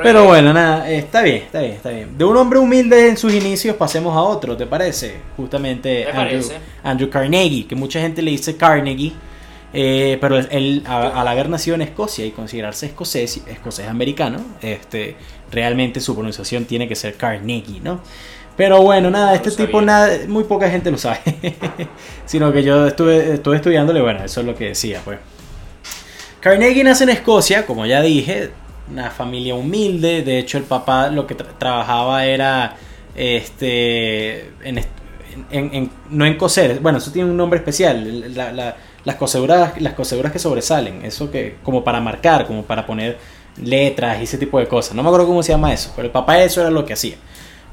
[SPEAKER 1] Pero bueno, nada, está bien, está bien, está bien. De un hombre humilde en sus inicios pasemos a otro, ¿te parece? Justamente Andrew, Carnegie, que mucha gente le dice Carnegie. Eh, pero él, al haber nacido en Escocia y considerarse escocés, escocés americano, este, realmente su pronunciación tiene que ser Carnegie, ¿no? Pero bueno, nada, este tipo nada, muy poca gente lo sabe. <laughs> Sino que yo estuve, estuve estudiándole, bueno, eso es lo que decía, pues. Carnegie nace en Escocia, como ya dije, una familia humilde. De hecho, el papá lo que trabajaba era este en, no en coser. Bueno, eso tiene un nombre especial. las coseduras, las coseduras que sobresalen. Eso que como para marcar, como para poner letras y ese tipo de cosas. No me acuerdo cómo se llama eso, pero el papá eso era lo que hacía.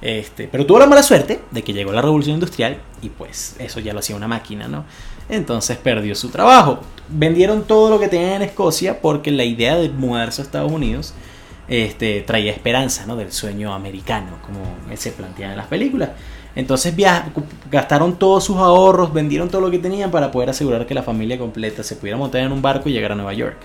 [SPEAKER 1] Este, pero tuvo la mala suerte de que llegó la revolución industrial y pues eso ya lo hacía una máquina, ¿no? Entonces perdió su trabajo. Vendieron todo lo que tenían en Escocia porque la idea de mudarse a Estados Unidos este, traía esperanza, ¿no? Del sueño americano, como se plantea en las películas. Entonces gastaron todos sus ahorros, vendieron todo lo que tenían para poder asegurar que la familia completa se pudiera montar en un barco y llegar a Nueva York.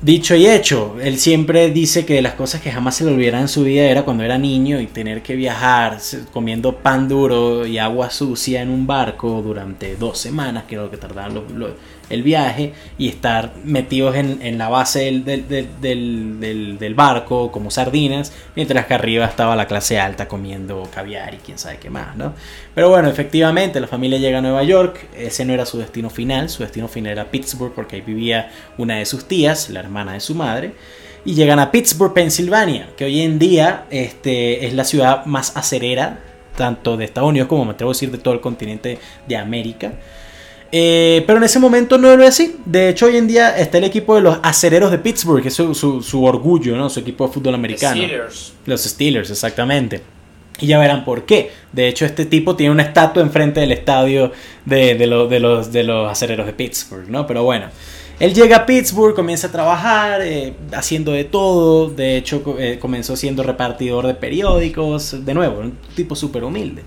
[SPEAKER 1] Dicho y hecho, él siempre dice que de las cosas que jamás se le olvidarán en su vida era cuando era niño y tener que viajar comiendo pan duro y agua sucia en un barco durante dos semanas, que era lo que tardaban los, el viaje y estar metidos en, la base del, barco como sardinas, mientras que arriba estaba la clase alta comiendo caviar y quién sabe qué más, ¿no? Pero bueno, efectivamente la familia llega a Nueva York, ese no era su destino final, su destino final era Pittsburgh porque ahí vivía una de sus tías, la hermana de su madre. Y llegan a Pittsburgh, Pensilvania, que hoy en día este, es la ciudad más acerera, tanto de Estados Unidos como me atrevo a decir de todo el continente de América. Eh, pero en ese momento no era así. De hecho, hoy en día está el equipo de los acereros de Pittsburgh, que es su, orgullo, ¿no? Su equipo de fútbol americano. Los Steelers. Los Steelers, exactamente. Y ya verán por qué. De hecho, este tipo tiene una estatua enfrente del estadio de, de, los, de los acereros de Pittsburgh, ¿no? Pero bueno. Él llega a Pittsburgh, comienza a trabajar, eh, haciendo de todo. De hecho, eh, comenzó siendo repartidor de periódicos. De nuevo, un tipo súper humilde.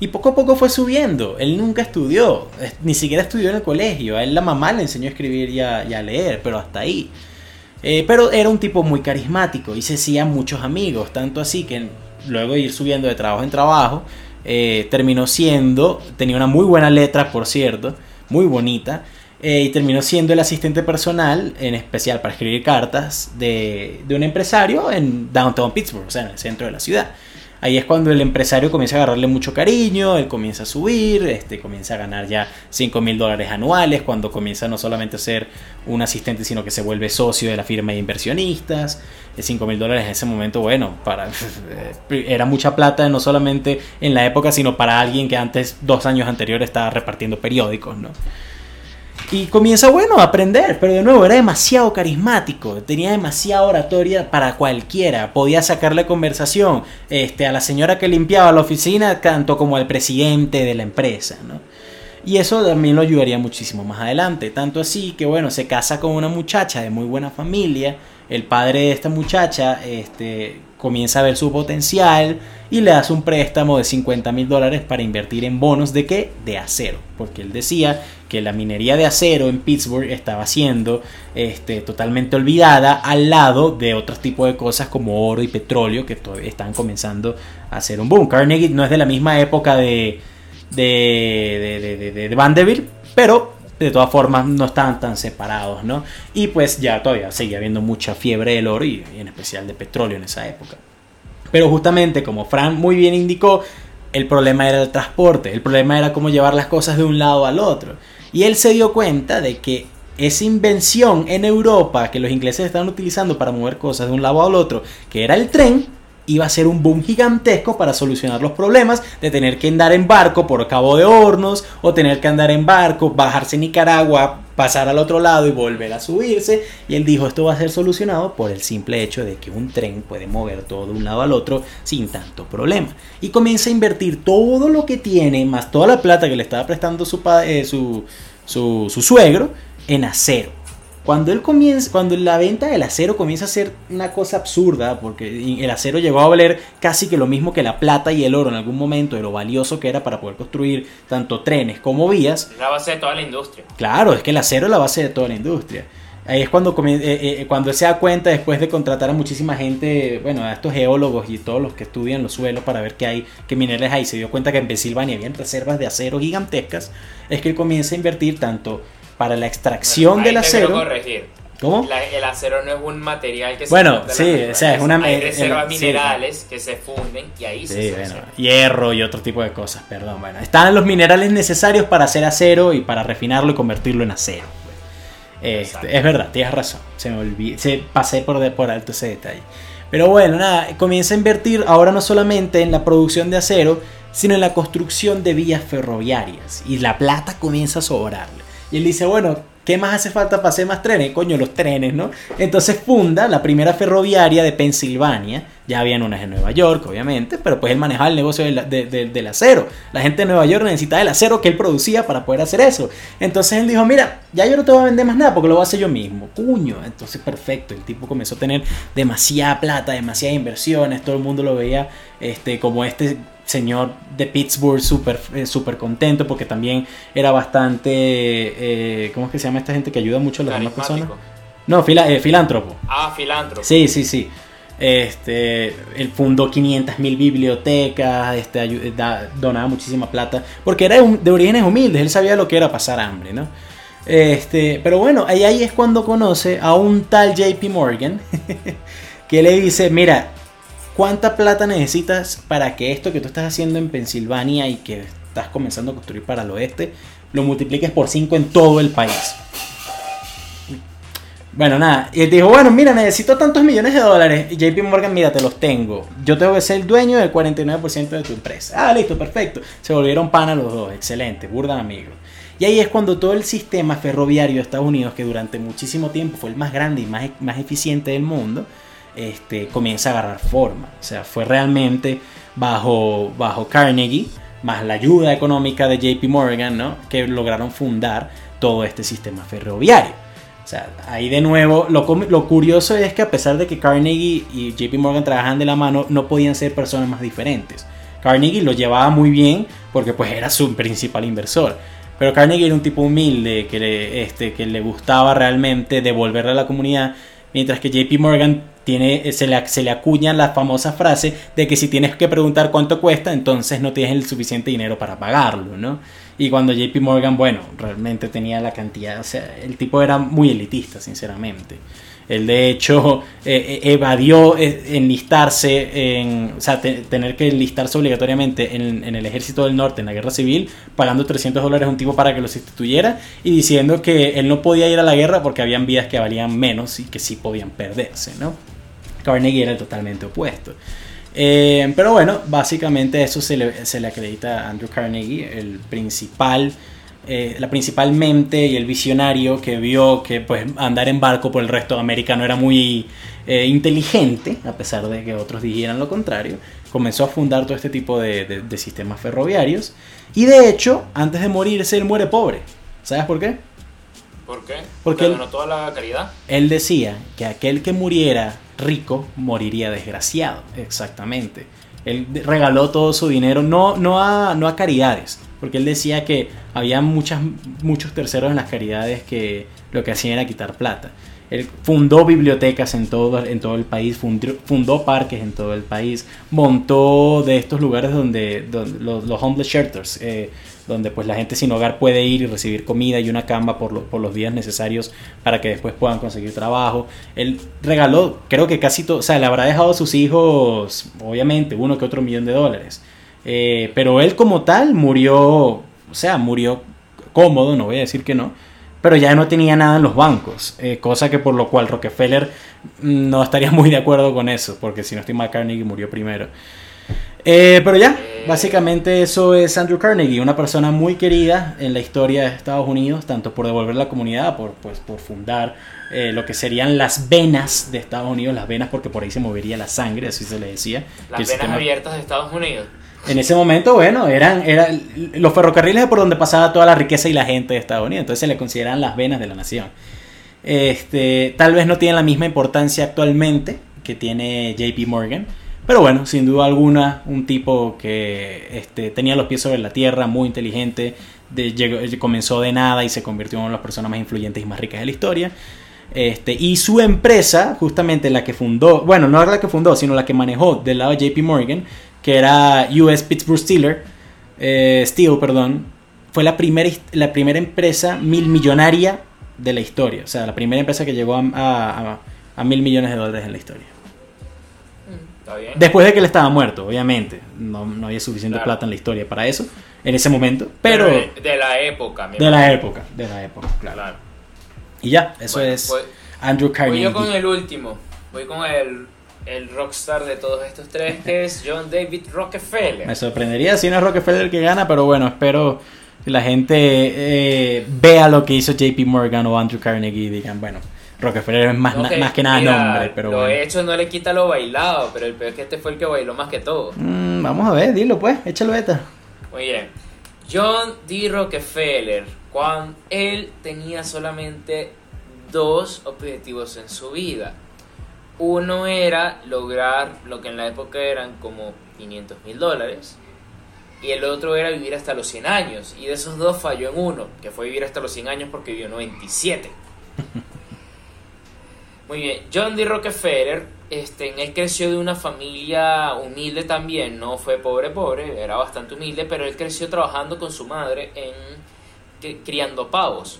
[SPEAKER 1] Y poco a poco fue subiendo. Él nunca estudió, ni siquiera estudió en el colegio. A él la mamá le enseñó a escribir y a, leer, pero hasta ahí. Eh, pero era un tipo muy carismático y se hacía muchos amigos, tanto así que luego de ir subiendo de trabajo en trabajo, eh, terminó siendo, tenía una muy buena letra, por cierto, muy bonita, eh, y terminó siendo el asistente personal, en especial para escribir cartas, de, de un empresario en Downtown Pittsburgh, o sea, en el centro de la ciudad. Ahí es cuando el empresario comienza a agarrarle mucho cariño, él comienza a subir, este, comienza a ganar ya 5 mil dólares anuales, cuando comienza no solamente a ser un asistente, sino que se vuelve socio de la firma de inversionistas. 5 mil dólares en ese momento, bueno, para, <laughs> era mucha plata, no solamente en la época, sino para alguien que antes, dos años anteriores, estaba repartiendo periódicos, ¿no? Y comienza, bueno, a aprender, pero de nuevo era demasiado carismático, tenía demasiada oratoria para cualquiera, podía sacarle conversación este, a la señora que limpiaba la oficina, tanto como al presidente de la empresa, ¿no? Y eso también lo ayudaría muchísimo más adelante. Tanto así que, bueno, se casa con una muchacha de muy buena familia. El padre de esta muchacha este, comienza a ver su potencial y le hace un préstamo de 50 mil dólares para invertir en bonos de qué? De acero. Porque él decía que la minería de acero en Pittsburgh estaba siendo este, totalmente olvidada al lado de otros tipos de cosas como oro y petróleo que están comenzando a hacer un boom. Carnegie no es de la misma época de de, de, de, Vanderbilt, pero de todas formas no estaban tan separados, ¿no? Y pues ya todavía seguía habiendo mucha fiebre del oro y, en especial de petróleo en esa época. Pero justamente como Frank muy bien indicó, el problema era el transporte, el problema era cómo llevar las cosas de un lado al otro. Y él se dio cuenta de que esa invención en Europa que los ingleses estaban utilizando para mover cosas de un lado al otro, que era el tren, iba a ser un boom gigantesco para solucionar los problemas de tener que andar en barco por Cabo de Hornos o tener que andar en barco, bajarse Nicaragua, pasar al otro lado y volver a subirse. Y él dijo, esto va a ser solucionado por el simple hecho de que un tren puede mover todo de un lado al otro sin tanto problema. Y comienza a invertir todo lo que tiene, más toda la plata que le estaba prestando su, eh, su, su suegro, en acero. Cuando él comienza, cuando la venta del acero comienza a ser una cosa absurda, porque el acero llegó a valer casi que lo mismo que la plata y el oro en algún momento, de lo valioso que era para poder construir tanto trenes como vías.
[SPEAKER 2] La base de toda la industria.
[SPEAKER 1] Claro, es que el acero es la base de toda la industria. Ahí es cuando, eh, eh, cuando él se da cuenta, después de contratar a muchísima gente, bueno, a estos geólogos y todos los que estudian los suelos para ver qué hay, qué minerales hay, se dio cuenta que en Pensilvania había reservas de acero gigantescas, es que él comienza a invertir tanto para la extracción del acero.
[SPEAKER 2] corregir. ¿Cómo? el acero no es un material que
[SPEAKER 1] se Bueno, sí, o sea, es una.
[SPEAKER 2] Hay reservas minerales que se funden y ahí se
[SPEAKER 1] bueno, Hierro y otro tipo de cosas, perdón. Bueno, están los minerales necesarios para hacer acero y para refinarlo y convertirlo en acero. Este, es verdad, tienes razón. Se me olvidó, se pasé por, por alto ese detalle. Pero bueno, nada, comienza a invertir ahora no solamente en la producción de acero, sino en la construcción de vías ferroviarias. Y la plata comienza a sobrarle. Y él dice, bueno, ¿qué más hace falta para hacer más trenes? Coño, los trenes, ¿no? Entonces funda la primera ferroviaria de Pensilvania. Ya habían unas en Nueva York, obviamente, pero pues él manejaba el negocio del, acero. La gente de Nueva York necesitaba el acero que él producía para poder hacer eso. Entonces él dijo, mira, ya yo no te voy a vender más nada porque lo voy a hacer yo mismo. Cuño, entonces perfecto. El tipo comenzó a tener demasiada plata, demasiadas inversiones. Todo el mundo lo veía este, como este señor de Pittsburgh súper eh, super contento porque también era bastante, eh, ¿cómo es que se llama esta gente que ayuda mucho a las demás personas? No, eh, filántropo.
[SPEAKER 2] Ah, filántropo.
[SPEAKER 1] Sí, sí, sí. Este, él fundó 500 mil bibliotecas, este, donaba muchísima plata, porque era de orígenes humildes, él sabía lo que era pasar hambre, ¿no? Este, pero bueno, ahí, ahí es cuando conoce a un tal JP Morgan, <laughs> que le dice, mira, ¿Cuánta plata necesitas para que esto que tú estás haciendo en Pensilvania y que estás comenzando a construir para el oeste, lo multipliques por 5 en todo el país? Bueno, nada. Y él dijo, bueno, mira, necesito tantos millones de dólares. Y JP Morgan, mira, te los tengo. Yo tengo que ser el dueño del 49% de tu empresa. Ah, listo, perfecto. Se volvieron pana los dos. Excelente, burda amigos. Y ahí es cuando todo el sistema ferroviario de Estados Unidos, que durante muchísimo tiempo fue el más grande y más, más eficiente del mundo, este, comienza a agarrar forma. O sea, fue realmente bajo, bajo Carnegie, más la ayuda económica de JP Morgan, ¿no? que lograron fundar todo este sistema ferroviario. O sea, ahí de nuevo, lo, lo curioso es que a pesar de que Carnegie y JP Morgan trabajan de la mano, no podían ser personas más diferentes. Carnegie lo llevaba muy bien porque pues era su principal inversor. Pero Carnegie era un tipo humilde que este, que le gustaba realmente devolverle a la comunidad, mientras que JP Morgan tiene, se, le, se le acuña la famosa frase de que si tienes que preguntar cuánto cuesta, entonces no tienes el suficiente dinero para pagarlo, ¿no? Y cuando JP Morgan, bueno, realmente tenía la cantidad, o sea, el tipo era muy elitista, sinceramente. Él de hecho eh, eh, evadió eh, enlistarse, en, o sea, tener que enlistarse obligatoriamente en, el ejército del norte en la guerra civil, pagando 300 dólares a un tipo para que lo sustituyera y diciendo que él no podía ir a la guerra porque habían vidas que valían menos y que sí podían perderse, ¿no? Carnegie era totalmente opuesto. Pero bueno, básicamente eso se le, se le, acredita a Andrew Carnegie, el principal eh, la principalmente y el visionario que vio que pues andar en barco por el resto de América no era muy eh, inteligente, a pesar de que otros dijeran lo contrario, comenzó a fundar todo este tipo de, sistemas ferroviarios y de hecho, antes de morirse, él muere pobre. ¿Sabes por qué?
[SPEAKER 2] ¿Por qué?
[SPEAKER 1] Porque él,
[SPEAKER 2] toda la caridad.
[SPEAKER 1] Él decía que aquel que muriera rico moriría desgraciado, exactamente. Él regaló todo su dinero, no, no, a, no a caridades, porque él decía que había muchas, muchos terceros en las caridades que lo que hacían era quitar plata. Él fundó bibliotecas en todo, en todo el país, fundó, parques en todo el país, montó de estos lugares donde, los, los, homeless shelters, eh, donde pues la gente sin hogar puede ir y recibir comida y una cama por, por, los días necesarios para que después puedan conseguir trabajo. Él regaló, creo que casi todo, o sea, le habrá dejado a sus hijos, obviamente, uno que otro millón de dólares. Eh, pero él como tal murió, o sea, murió cómodo, no voy a decir que no, pero ya no tenía nada en los bancos, eh, cosa que por lo cual Rockefeller no estaría muy de acuerdo con eso, porque si no estoy mal, Carnegie murió primero. Eh, pero ya, básicamente eso es Andrew Carnegie, una persona muy querida en la historia de Estados Unidos, tanto por devolver la comunidad, por, pues, por fundar eh, lo que serían las venas de Estados Unidos, las venas porque por ahí se movería la sangre, así se le decía.
[SPEAKER 2] Las venas abiertas de Estados Unidos.
[SPEAKER 1] En ese momento, bueno, eran, eran los ferrocarriles por donde pasaba toda la riqueza y la gente de Estados Unidos. Entonces se le consideran las venas de la nación. Este, tal vez no tienen la misma importancia actualmente que tiene JP Morgan. Pero bueno, sin duda alguna, un tipo que este, tenía los pies sobre la tierra, muy inteligente, de, comenzó de nada y se convirtió en una de las personas más influyentes y más ricas de la historia. Este, y su empresa, justamente la que fundó, bueno, no la que fundó, sino la que manejó del lado de JP Morgan, que era US Pittsburgh Steel, eh, Steel, perdón, fue la primera, la primera empresa mil millonaria de la historia. O sea, la primera empresa que llegó a, a, mil millones de dólares en la historia. Después de que él estaba muerto, obviamente. No, no había suficiente plata en la historia para eso, en ese momento. Pero.
[SPEAKER 2] de, la época,
[SPEAKER 1] De la época, de la época, claro. Y ya, eso es pues, Andrew Carnegie.
[SPEAKER 2] Voy yo con el último. Voy con el el rockstar de todos estos tres, que es John David Rockefeller.
[SPEAKER 1] Me sorprendería si no es Rockefeller que gana, pero bueno, espero que la gente eh, vea lo que hizo JP Morgan o Andrew Carnegie y digan, bueno, Rockefeller es más, más que nada nombre, pero
[SPEAKER 2] lo hecho no le quita lo bailado, pero el peor es que este fue el que bailó más que todo.
[SPEAKER 1] Mm, vamos a ver, dilo pues, échalo beta.
[SPEAKER 2] Muy bien. John D. Rockefeller, cuando él tenía solamente dos objetivos en su vida uno era lograr lo que en la época eran como 500 mil dólares y el otro era vivir hasta los 100 años. Y de esos dos falló en uno, que fue vivir hasta los 100 años porque vivió 97. <laughs> Muy bien, John D. Rockefeller, este, él creció de una familia humilde también, no fue pobre pobre, era bastante humilde, pero él creció trabajando con su madre en criando pavos.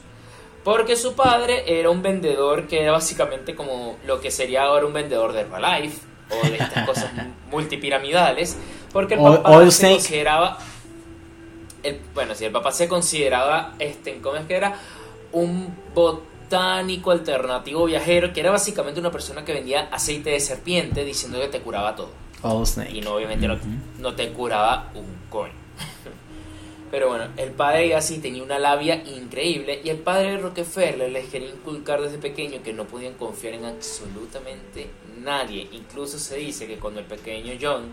[SPEAKER 2] Porque su padre era un vendedor que era básicamente como lo que sería ahora un vendedor de Herbalife o de estas <laughs> cosas multipiramidales. Porque el papá se consideraba. bueno, si el papá se consideraba, este, ¿cómo es que era? Un botánico alternativo viajero, que era básicamente una persona que vendía aceite de serpiente diciendo que te curaba todo. Y no, obviamente no, no te curaba un coño. Pero bueno, el padre así tenía una labia increíble y el padre Rockefeller les quería inculcar desde pequeño que no podían confiar en absolutamente nadie. Incluso se dice que cuando el pequeño John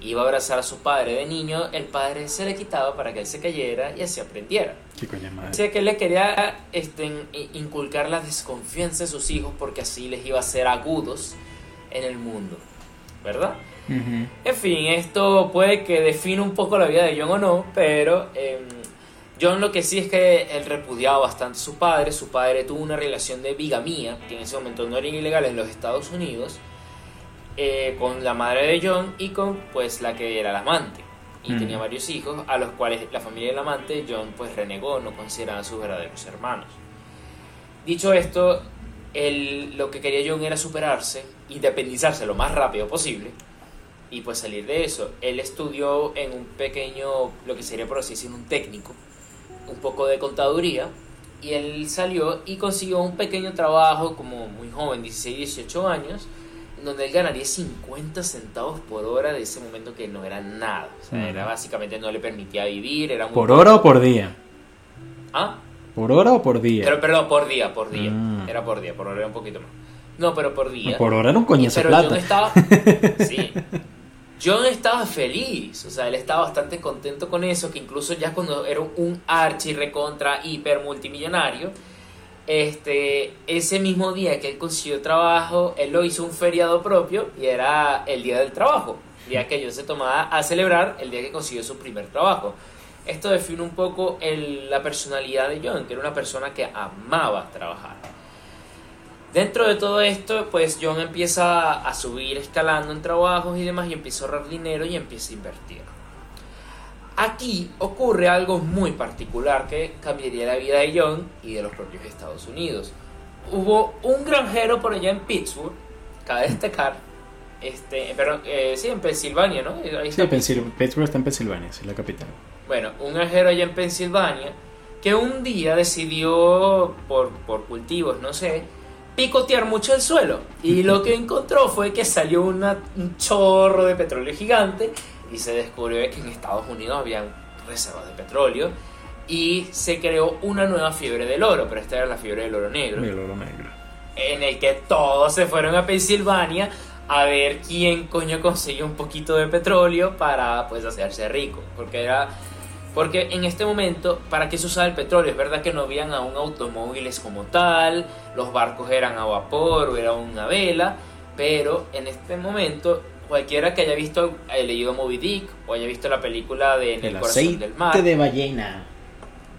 [SPEAKER 2] iba a abrazar a su padre de niño, el padre se le quitaba para que él se cayera y así aprendiera.
[SPEAKER 1] ¿Qué coña madre?
[SPEAKER 2] O sea que le quería este, inculcar la desconfianza de sus hijos porque así les iba a ser agudos en el mundo, ¿verdad? En fin, esto puede que define un poco la vida de John o no, pero em, John lo que sí es que él repudiaba bastante a su padre. Su padre tuvo una relación de bigamía, que en ese momento no era ilegal en los Estados Unidos, eh, con la madre de John y con pues la que era la amante. Y tenía varios hijos, a los cuales la familia del amante, John pues renegó, no consideraba a sus verdaderos hermanos. Dicho esto, él, lo que quería John era superarse, independizarse lo más rápido posible y pues salir de eso. Él estudió en un pequeño, lo que sería por así decirlo, un técnico, un poco de contaduría, y él salió y consiguió un pequeño trabajo como muy joven, 16, 18 años, donde él ganaría 50 centavos por hora de ese momento que no era nada. O sea, era básicamente no le permitía vivir, era
[SPEAKER 1] ¿Por hora o por día?
[SPEAKER 2] ¿Ah?
[SPEAKER 1] ¿Por hora o por día?
[SPEAKER 2] Pero, perdón, por día, por día.
[SPEAKER 1] Mm.
[SPEAKER 2] Era por día, por hora era un poquito más. No, pero por día.
[SPEAKER 1] Por hora era un coñazo
[SPEAKER 2] Pero
[SPEAKER 1] plata.
[SPEAKER 2] estaba. <laughs> Sí. John estaba feliz. O sea, él estaba bastante contento con eso. Que incluso ya cuando era un archi recontra hiper multimillonario. Este, ese mismo día que él consiguió trabajo, él lo hizo un feriado propio y era el día del trabajo, el día que John se tomaba a celebrar el día que consiguió su primer trabajo. Esto define un poco la personalidad de John, que era una persona que amaba trabajar. Dentro de todo esto, pues John empieza a subir escalando en trabajos y demás y empieza a ahorrar dinero y empieza a invertir. Aquí ocurre algo muy particular que cambiaría la vida de John y de los propios Estados Unidos. Hubo un granjero por allá en Pittsburgh, cabe destacar, este, pero eh, sí, en Pensilvania, ¿no? Ahí
[SPEAKER 1] Sí,
[SPEAKER 2] está
[SPEAKER 1] Pensil- Pittsburgh está en Pensilvania, es la capital.
[SPEAKER 2] bueno, un granjero allá en Pensilvania que un día decidió, por, por cultivos, no sé, picotear mucho el suelo. Y lo que encontró fue que salió una- un chorro de petróleo gigante y se descubrió que en Estados Unidos habían reservas de petróleo y se creó una nueva fiebre del oro, pero esta era la fiebre del oro negro
[SPEAKER 1] El oro negro.
[SPEAKER 2] en el que todos se fueron a Pensilvania a ver quién coño consiguió un poquito de petróleo para pues hacerse rico, porque era porque en este momento para qué se usaba el petróleo, es verdad que no habían aún automóviles como tal, los barcos eran a vapor o era una vela, pero en este momento cualquiera que haya visto haya leído Moby Dick o haya visto la película de En el,
[SPEAKER 1] El
[SPEAKER 2] corazón del mar,
[SPEAKER 1] de ballena.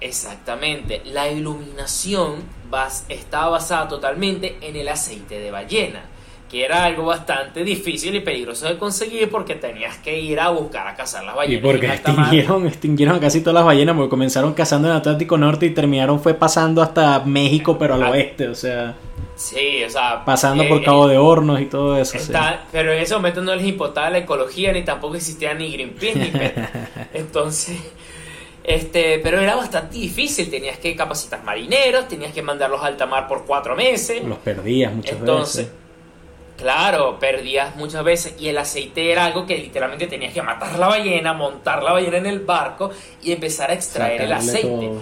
[SPEAKER 2] Exactamente, la iluminación bas- estaba basada totalmente en el aceite de ballena, que era algo bastante difícil y peligroso de conseguir porque tenías que ir a buscar a cazar las
[SPEAKER 1] Y
[SPEAKER 2] ballenas.
[SPEAKER 1] porque
[SPEAKER 2] en alta mar.
[SPEAKER 1] extinguieron, <laughs> extinguieron casi todas las ballenas, porque comenzaron cazando en el Atlántico Norte y terminaron fue pasando hasta México, pero al
[SPEAKER 2] Ah.
[SPEAKER 1] oeste, o sea,
[SPEAKER 2] Sí, o sea.
[SPEAKER 1] pasando
[SPEAKER 2] eh,
[SPEAKER 1] por Cabo de Hornos y todo eso. sí.
[SPEAKER 2] Pero en ese momento no les importaba la ecología ni tampoco existía ni Greenpeace ni PETA. <laughs> Entonces, este, pero era bastante difícil. Tenías que capacitar marineros, tenías que mandarlos a alta mar por cuatro meses.
[SPEAKER 1] Los perdías muchas
[SPEAKER 2] Entonces,
[SPEAKER 1] veces.
[SPEAKER 2] Claro, perdías muchas veces y el aceite era algo que literalmente tenías que matar la ballena, montar la ballena en el barco y empezar a extraer el aceite.
[SPEAKER 1] todo.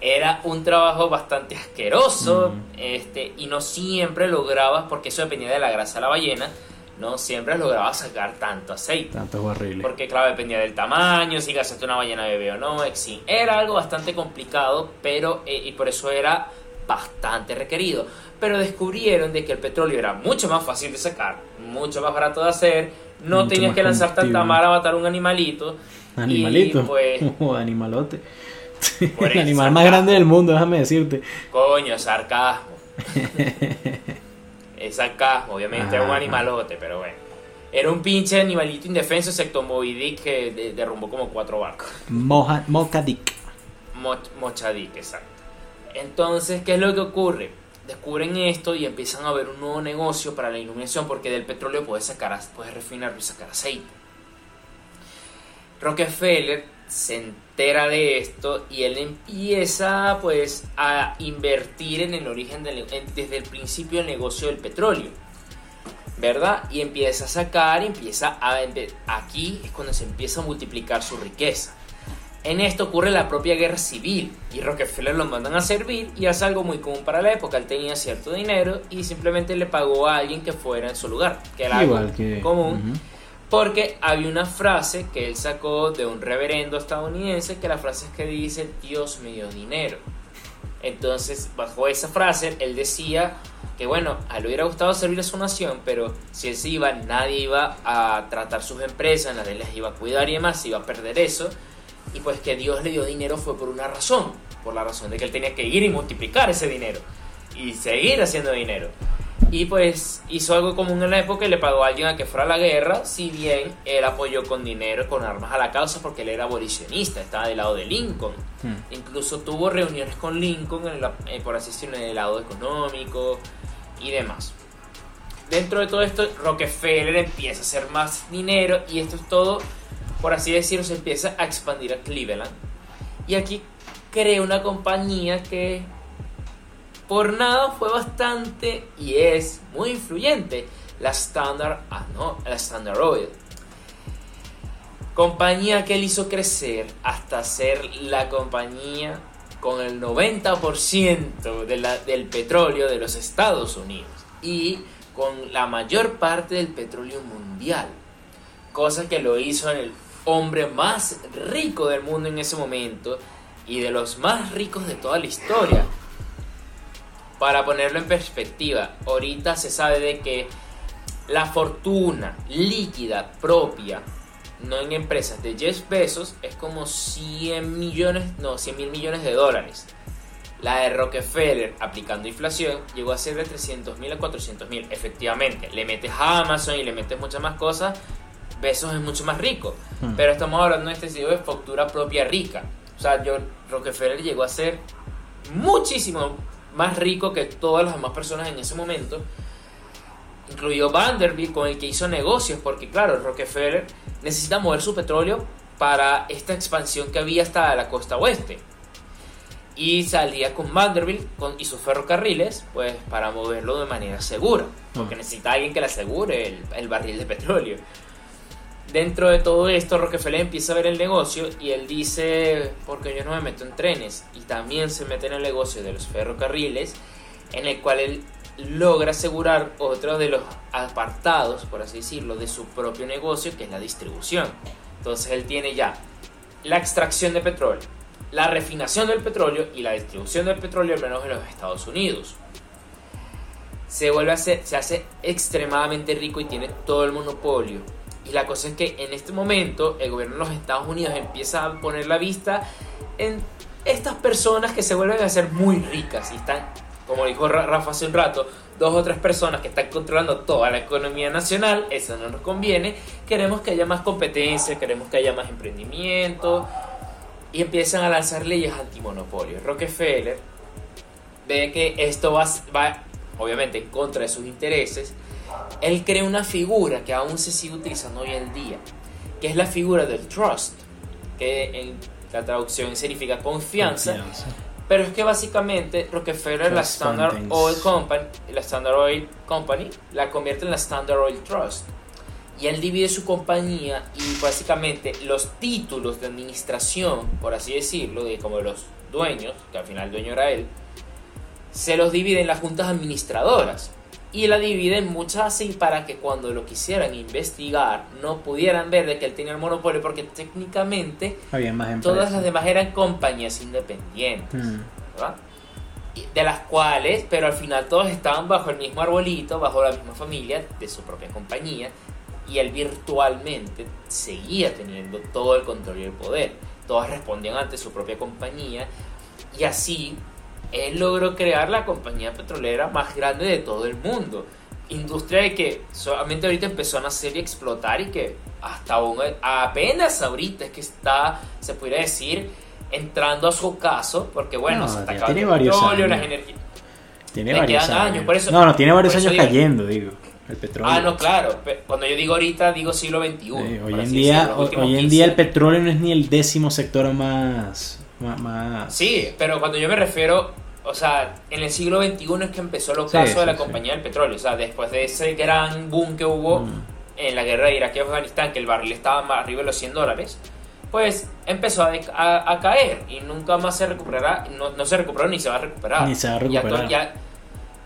[SPEAKER 2] Era un trabajo bastante asqueroso
[SPEAKER 1] Mm.
[SPEAKER 2] este, y no siempre lograbas, porque eso dependía de la grasa de la ballena, no siempre lograbas sacar tanto aceite.
[SPEAKER 1] Tantos barriles.
[SPEAKER 2] Porque claro, dependía del tamaño, si cazaste una ballena bebé o no. Era algo bastante complicado, pero eh, y por eso era bastante requerido. Pero descubrieron de que el petróleo era mucho más fácil de sacar, mucho más barato de hacer, no
[SPEAKER 1] Mucho
[SPEAKER 2] tenías que al
[SPEAKER 1] combustible.
[SPEAKER 2] mar a matar un animalito.
[SPEAKER 1] Animalito.
[SPEAKER 2] Y pues, <laughs>
[SPEAKER 1] Oh, animalote.
[SPEAKER 2] Por
[SPEAKER 1] el animal más grande del mundo, déjame decirte.
[SPEAKER 2] coño, sarcasmo. <laughs> es sarcasmo, obviamente, es un animalote, pero bueno. Era un pinche animalito indefenso, excepto Moby Dick, que de- derrumbó como cuatro barcos.
[SPEAKER 1] Moja, Mocha Dick.
[SPEAKER 2] Mo- Mochadic, exacto. Entonces, ¿qué es lo que ocurre? Descubren esto y empiezan a ver un nuevo negocio para la iluminación porque del petróleo puedes sacar, ac- puedes refinarlo y sacar aceite. Rockefeller se entera de esto y él empieza pues a invertir en el origen desde el principio el negocio del petróleo. ¿Verdad? Y empieza a sacar, empieza a empe- aquí es cuando se empieza a multiplicar su riqueza. En esto ocurre la propia guerra civil y Rockefeller lo mandan a servir y hace algo muy común para la época. Él tenía cierto dinero y simplemente le pagó a alguien que fuera en su lugar, que era
[SPEAKER 1] Igual
[SPEAKER 2] algo
[SPEAKER 1] que.
[SPEAKER 2] común. Porque había una frase que él sacó de un reverendo estadounidense que la frase es que dice Dios me dio dinero. Entonces, bajo esa frase, él decía que bueno, a él le hubiera gustado servir a su nación, pero si él se iba, nadie iba a tratar sus empresas, nadie las iba a cuidar y demás, se iba a perder eso. Y pues que Dios le dio dinero fue por una razón, por la razón de que él tenía que ir y multiplicar ese dinero y seguir haciendo dinero. Y pues hizo algo común en la época y le pagó a alguien a que fuera a la guerra, si bien él apoyó con dinero, con armas a la causa, porque él era abolicionista, estaba del lado de Lincoln.
[SPEAKER 1] Hmm.
[SPEAKER 2] Incluso tuvo reuniones con Lincoln, en la- eh, por así decirlo, en el lado económico y demás. Dentro de todo esto, Rockefeller empieza a hacer más dinero y esto es todo, por así decirlo, se empieza a expandir a Cleveland. Y aquí crea una compañía que por nada fue bastante y es muy influyente, la Standard, ah, no, la Standard Oil. Compañía que él hizo crecer hasta ser la compañía con el 90% de la, del petróleo de los Estados Unidos y con la mayor parte del petróleo mundial, cosa que lo hizo el hombre más rico del mundo en ese momento y de los más ricos de toda la historia. Para ponerlo en perspectiva, ahorita se sabe de que la fortuna líquida propia, no en empresas, de Jeff Bezos es como 100 millones, no, 100 mil millones de dólares. La de Rockefeller, aplicando inflación, llegó a ser de 300 mil a 400 mil. Efectivamente, le metes a Amazon y le metes muchas más cosas, Bezos es mucho más rico. Hmm. Pero estamos hablando en este sentido de factura propia rica. O sea, yo, Rockefeller llegó a ser muchísimo más rico que todas las demás personas en ese momento. Incluido Vanderbilt, con el que hizo negocios, porque claro, Rockefeller necesita mover su petróleo para esta expansión que había hasta la costa oeste. Y salía con Vanderbilt y sus ferrocarriles, pues para moverlo de manera segura, porque necesita alguien que le asegure el, el barril de petróleo. Dentro de todo esto, Rockefeller empieza a ver el negocio y él dice, porque yo no me meto en trenes, y también se mete en el negocio de los ferrocarriles, en el cual él logra asegurar otro de los apartados, por así decirlo, de su propio negocio, que es la distribución. Entonces él tiene ya la extracción de petróleo, la refinación del petróleo y la distribución del petróleo, al menos en los Estados Unidos. Se vuelve a se hace extremadamente rico y tiene todo el monopolio y la cosa es que en este momento el gobierno de los Estados Unidos empieza a poner la vista en estas personas que se vuelven a ser muy ricas. Y están, como dijo Rafa hace un rato, dos o tres personas que están controlando toda la economía nacional, eso no nos conviene, queremos que haya más competencia, queremos que haya más emprendimiento. Y empiezan a lanzar leyes antimonopolio. Rockefeller ve que esto va, va obviamente en contra de sus intereses él crea una figura que aún se sigue utilizando hoy en día, que es la figura del trust, que en la traducción significa confianza, pero es que básicamente Rockefeller la Standard Oil Company, la Standard Oil Company la convierte en la Standard Oil Trust. Y él divide su compañía y básicamente los títulos de administración, por así decirlo, de como los dueños, que al final el dueño era él, se los divide en las juntas administradoras y la dividen muchas así para que cuando lo quisieran investigar no pudieran ver de que él tenía el monopolio porque técnicamente todas las demás eran compañías independientes, mm. De las cuales, pero al final todos estaban bajo el mismo arbolito, bajo la misma familia de su propia compañía y él virtualmente seguía teniendo todo el control y el poder. Todas respondían ante su propia compañía y así él logró crear la compañía petrolera más grande de todo el mundo. Industria de que solamente ahorita empezó a nacer y explotar y que hasta aún, apenas ahorita es que está, se podría decir, entrando a su ocaso, porque bueno, se está
[SPEAKER 1] acabando el petróleo,
[SPEAKER 2] las energías.
[SPEAKER 1] Tiene varios años. Por eso, no, no, tiene varios años cayendo, digo. El petróleo.
[SPEAKER 2] Ah, no, claro. Cuando yo digo ahorita, digo siglo XXI.
[SPEAKER 1] hoy en día, hoy en día el petróleo no es ni el décimo sector más
[SPEAKER 2] Sí, pero cuando yo me refiero, o sea, en el siglo XXI es que empezó el ocaso de la compañía del petróleo, o sea, después de ese gran boom que hubo mm. en la guerra de Irak y Afganistán, que el barril estaba más arriba de los 100 dólares, pues empezó a, caer y nunca más se recuperará, no, se recuperó ni se va a recuperar.
[SPEAKER 1] Ni se va a recuperar.
[SPEAKER 2] Ya,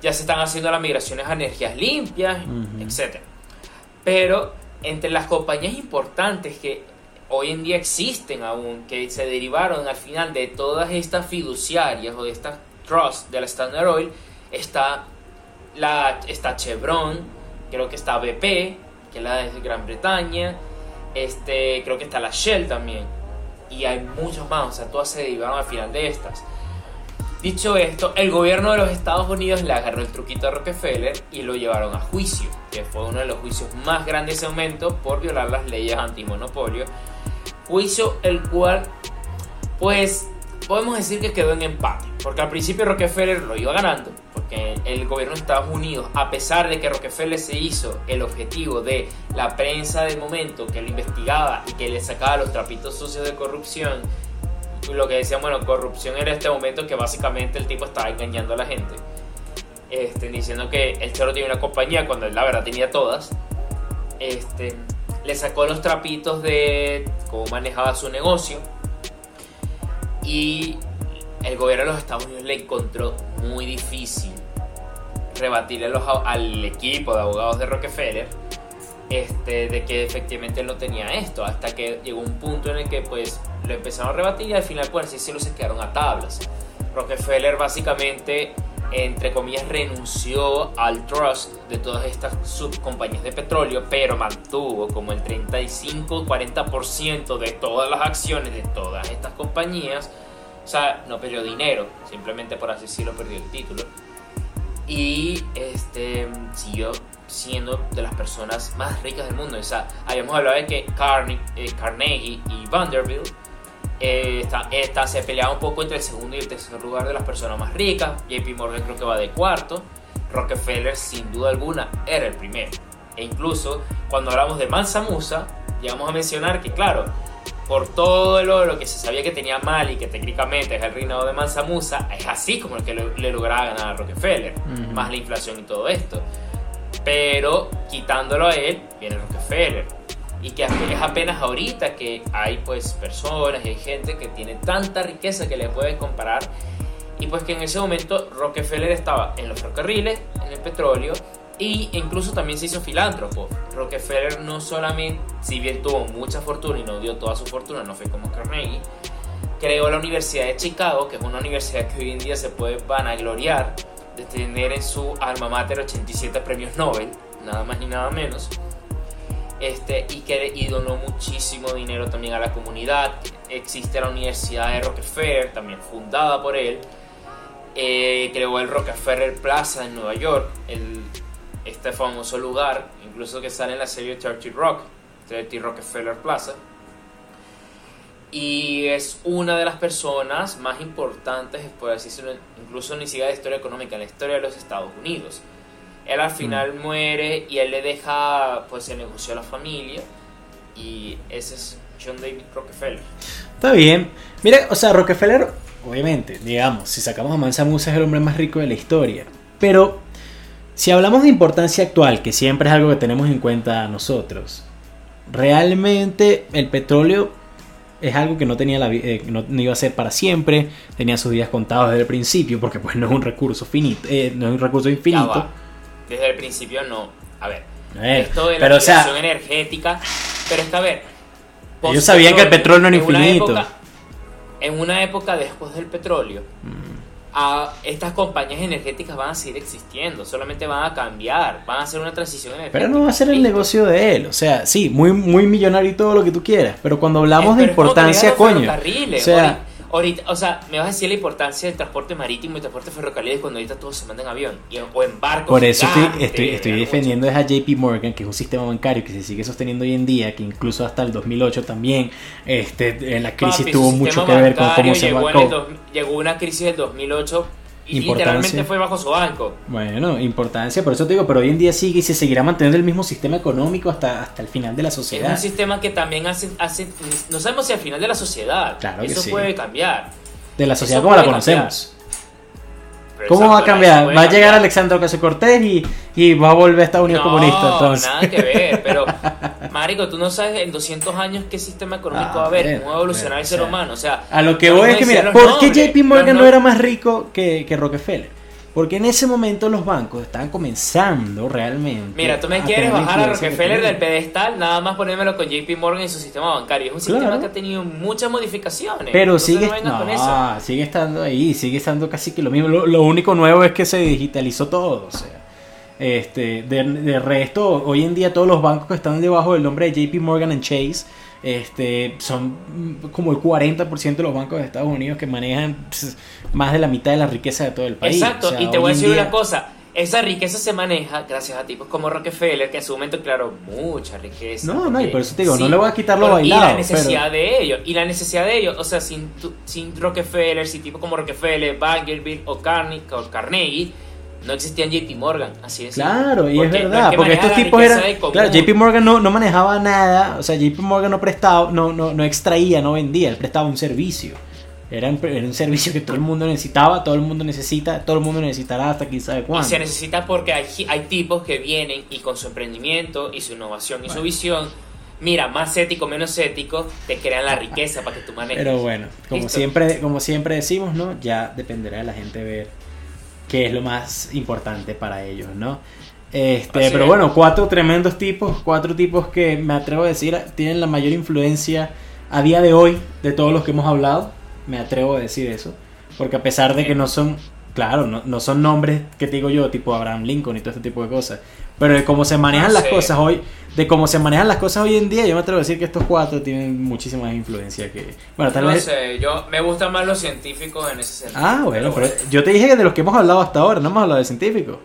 [SPEAKER 2] ya, se están haciendo las migraciones a energías limpias, etc. Pero entre las compañías importantes que hoy en día existen aún, que se derivaron al final de todas estas fiduciarias o de estas trusts de la Standard Oil, está, la, está Chevron, creo que está BP, que es la de Gran Bretaña, este, creo que está la Shell también, y hay muchos más, o sea, todas se derivaron al final de estas. Dicho esto, el gobierno de los Estados Unidos le agarró el truquito a Rockefeller y lo llevaron a juicio, que fue uno de los juicios más grandes de ese momento por violar las leyes antimonopolio Juicio el cual, pues, podemos decir que quedó en empate. Porque al principio Rockefeller lo iba ganando. Porque el gobierno de Estados Unidos, a pesar de que Rockefeller se hizo el objetivo de la prensa del momento que lo investigaba y que le sacaba los trapitos sucios de corrupción, lo que decían, bueno, corrupción era este momento que básicamente el tipo estaba engañando a la gente. Este, diciendo que el choro tiene una compañía cuando él la verdad tenía todas. Este, le sacó los trapitos de cómo manejaba su negocio y el gobierno de los Estados Unidos le encontró muy difícil rebatirle los, al equipo de abogados de Rockefeller este, de que efectivamente él no tenía esto, hasta que llegó un punto en el que pues lo empezaron a rebatir y al final por así decirlo se quedaron a tablas. Rockefeller básicamente, entre comillas, renunció al trust de todas estas subcompañías de petróleo, pero mantuvo como el 35-40% de todas las acciones de todas estas compañías. O sea, no perdió dinero, simplemente por así decirlo perdió el título. Y este, siguió siendo de las personas más ricas del mundo. O sea, habíamos hablado de que eh, Carnegie, y Vanderbilt eh, está, se peleaba un poco entre el segundo y el tercer lugar de las personas más ricas. JP Morgan creo que va de cuarto. Rockefeller, sin duda alguna, era el primero. E incluso cuando hablamos de Mansa Musa, llegamos a mencionar que, claro, por todo lo, lo, que se sabía que tenía mal y que técnicamente es el reinado de Mansa Musa, es así como el que le, lograba ganar a Rockefeller, más la inflación y todo esto. Pero quitándolo a él, viene Rockefeller. Y que es apenas ahorita que hay pues personas hay gente que tiene tanta riqueza que le puede comparar. Y pues que en ese momento Rockefeller estaba en los ferrocarriles, en el petróleo y incluso también se hizo filántropo. Rockefeller no solamente, si bien tuvo mucha fortuna y no dio toda su fortuna, no fue como Carnegie, creó la Universidad de Chicago, que es una universidad que hoy en día se puede vanagloriar de tener en su alma mater 87 premios Nobel, nada más ni nada menos. Este, y que y donó muchísimo dinero también a la comunidad. Existe la Universidad de Rockefeller, también fundada por él. Eh, creó el Rockefeller Plaza en Nueva York, el, este famoso lugar, incluso que sale en la serie 30 Rock, 30 Rockefeller Plaza y es una de las personas más importantes, por así decirlo, incluso ni siquiera de historia económica, en la historia de los Estados Unidos. Él al final mm. muere y él le deja pues el negocio a la familia y ese es John David Rockefeller.
[SPEAKER 1] Está bien. Mira, o sea, Rockefeller, obviamente, digamos, si sacamos a Mansa Musa es el hombre más rico de la historia, pero si hablamos de importancia actual, que siempre es algo que tenemos en cuenta nosotros, realmente el petróleo es algo que no tenía la, eh, no, iba a ser para siempre, tenía sus días contados desde el principio, porque pues no es un recurso finito, eh, no es un recurso infinito.
[SPEAKER 2] Desde el principio no. A ver, esto de la pero, energética, pero es que a ver,
[SPEAKER 1] ellos sabían que el petróleo no era infinito.
[SPEAKER 2] en una época después del petróleo, mm estas compañías energéticas van a seguir existiendo, solamente van a cambiar, van a hacer una transición energética.
[SPEAKER 1] Pero no va a ser el negocio de él, o sea, sí, muy, muy millonario y todo lo que tú quieras, pero cuando hablamos de importancia, coño.
[SPEAKER 2] O sea, Ahorita, o sea, me vas a decir la importancia del transporte marítimo y transporte ferrocarril cuando ahorita todos se mandan en avión o en barcos.
[SPEAKER 1] Por eso estoy, estoy, defendiendo a JP Morgan, que es un sistema bancario que se sigue sosteniendo hoy en día, que incluso hasta el 2008 también, este, en la crisis tuvo mucho que ver con cómo se
[SPEAKER 2] bancó. Llegó una crisis del 2008 y literalmente fue bajo su banco.
[SPEAKER 1] Bueno, importancia, por eso te digo, pero hoy en día sigue y se seguirá manteniendo el mismo sistema económico hasta, hasta el final de la sociedad.
[SPEAKER 2] Es un sistema que también hace, hace no sabemos si al final de la sociedad. Claro Eso puede cambiar.
[SPEAKER 1] De la sociedad como la conocemos. ¿Cómo va a cambiar? Va a llegar Alexandre Ocasio Cortés y, y, va a volver a Estados Unidos no, comunista. Entonces.
[SPEAKER 2] nada que ver, pero <laughs> Marico, tú no sabes en 200 años qué sistema económico va a haber, cómo va a evolucionar el ser humano. O sea,
[SPEAKER 1] a lo que voy es que, mira, ¿por qué JP Morgan no era más rico que, que Rockefeller? Porque en ese momento los bancos estaban comenzando realmente.
[SPEAKER 2] Mira, tú me quieres bajar a Rockefeller del pedestal, nada más ponérmelo con JP Morgan en su sistema bancario. Es un sistema que ha tenido muchas modificaciones.
[SPEAKER 1] Pero sigue, sigue estando ahí, sigue estando casi que lo mismo. Lo, único nuevo es que se digitalizó todo. O sea, este, de, de resto, hoy en día todos los bancos que están debajo del nombre de JP Morgan Chase este, son como el 40% de los bancos de Estados Unidos que manejan pues, más de la mitad de la riqueza de todo el país.
[SPEAKER 2] Exacto, y te voy a decir una cosa. Esa riqueza se maneja gracias a tipos como Rockefeller, que en su momento, claro, mucha riqueza.
[SPEAKER 1] No, no, y por eso te digo, no le voy a quitar lo bailado.
[SPEAKER 2] Y la necesidad de ellos, y la necesidad de ellos, o sea, sin, sin Rockefeller, sin tipos como Rockefeller, Vanderbilt o Carnegie no existía JP Morgan, así es.
[SPEAKER 1] Claro, y es verdad, porque estos tipos eran. Claro, JP Morgan no, no, manejaba nada, o sea, JP Morgan no prestaba, no, no, no extraía, no vendía, él prestaba un servicio. Era un, era un, servicio que todo el mundo necesitaba, todo el mundo necesita, todo el mundo necesitará hasta quién sabe cuándo.
[SPEAKER 2] Y se necesita porque hay, hay tipos que vienen y con su emprendimiento y su innovación y su visión Mira, más ético, menos ético, te crean la riqueza para que tú manejes.
[SPEAKER 1] Pero bueno, como siempre, como siempre decimos, ¿no? Ya dependerá de la gente ver qué es lo más importante para ellos, ¿no? Este, pero bueno, cuatro tremendos tipos, cuatro tipos que me atrevo a decir tienen la mayor influencia a día de hoy de todos los que hemos hablado. Me atrevo a decir eso. Porque a pesar de que no son, claro, no, no son nombres que te digo yo, tipo Abraham Lincoln y todo este tipo de cosas. Pero de cómo se manejan las cosas hoy, de cómo se manejan las cosas hoy en día, yo me atrevo a decir que estos cuatro tienen muchísima más influencia que.
[SPEAKER 2] Bueno, tal no sé, yo me gustan más los científicos en ese sentido.
[SPEAKER 1] Ah, bueno, pero, yo te dije que de los que hemos hablado hasta ahora, no hemos hablado de científicos.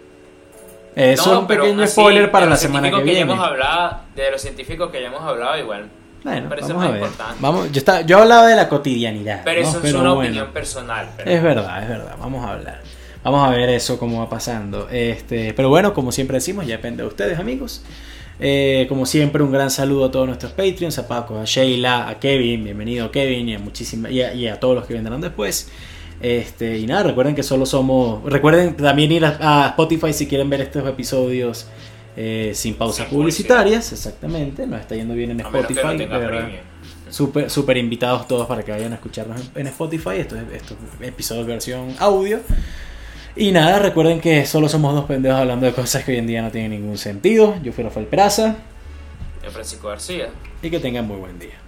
[SPEAKER 1] Eso es un pequeño spoiler para la semana que, viene.
[SPEAKER 2] hemos hablado, de los científicos que ya hemos hablado, igual.
[SPEAKER 1] Bueno, vamos a ver. Vamos, yo, está, yo hablaba de la cotidianidad.
[SPEAKER 2] Pero eso es una opinión personal.
[SPEAKER 1] Es verdad, es verdad. Vamos a hablar. Vamos a ver eso cómo va pasando. Este, pero bueno, como siempre decimos, ya depende de ustedes, amigos. Eh, como siempre, un gran saludo a todos nuestros Patreons, a Paco, a Sheila, a Kevin, bienvenido Kevin, y a, muchísimas, y a todos los que vendrán después. Este, y nada, recuerden que solo somos. Recuerden también ir a, Spotify si quieren ver estos episodios eh, sin pausas publicitarias. Exactamente, nos está yendo bien en Spotify. Súper super invitados todos para que vayan a escucharnos en, Spotify. Estos, estos episodios versión audio. Y nada, recuerden que solo somos dos pendejos hablando de cosas que hoy en día no tienen ningún sentido. Yo fui Rafael Peraza.
[SPEAKER 2] Yo Francisco García.
[SPEAKER 1] Y que tengan muy buen día.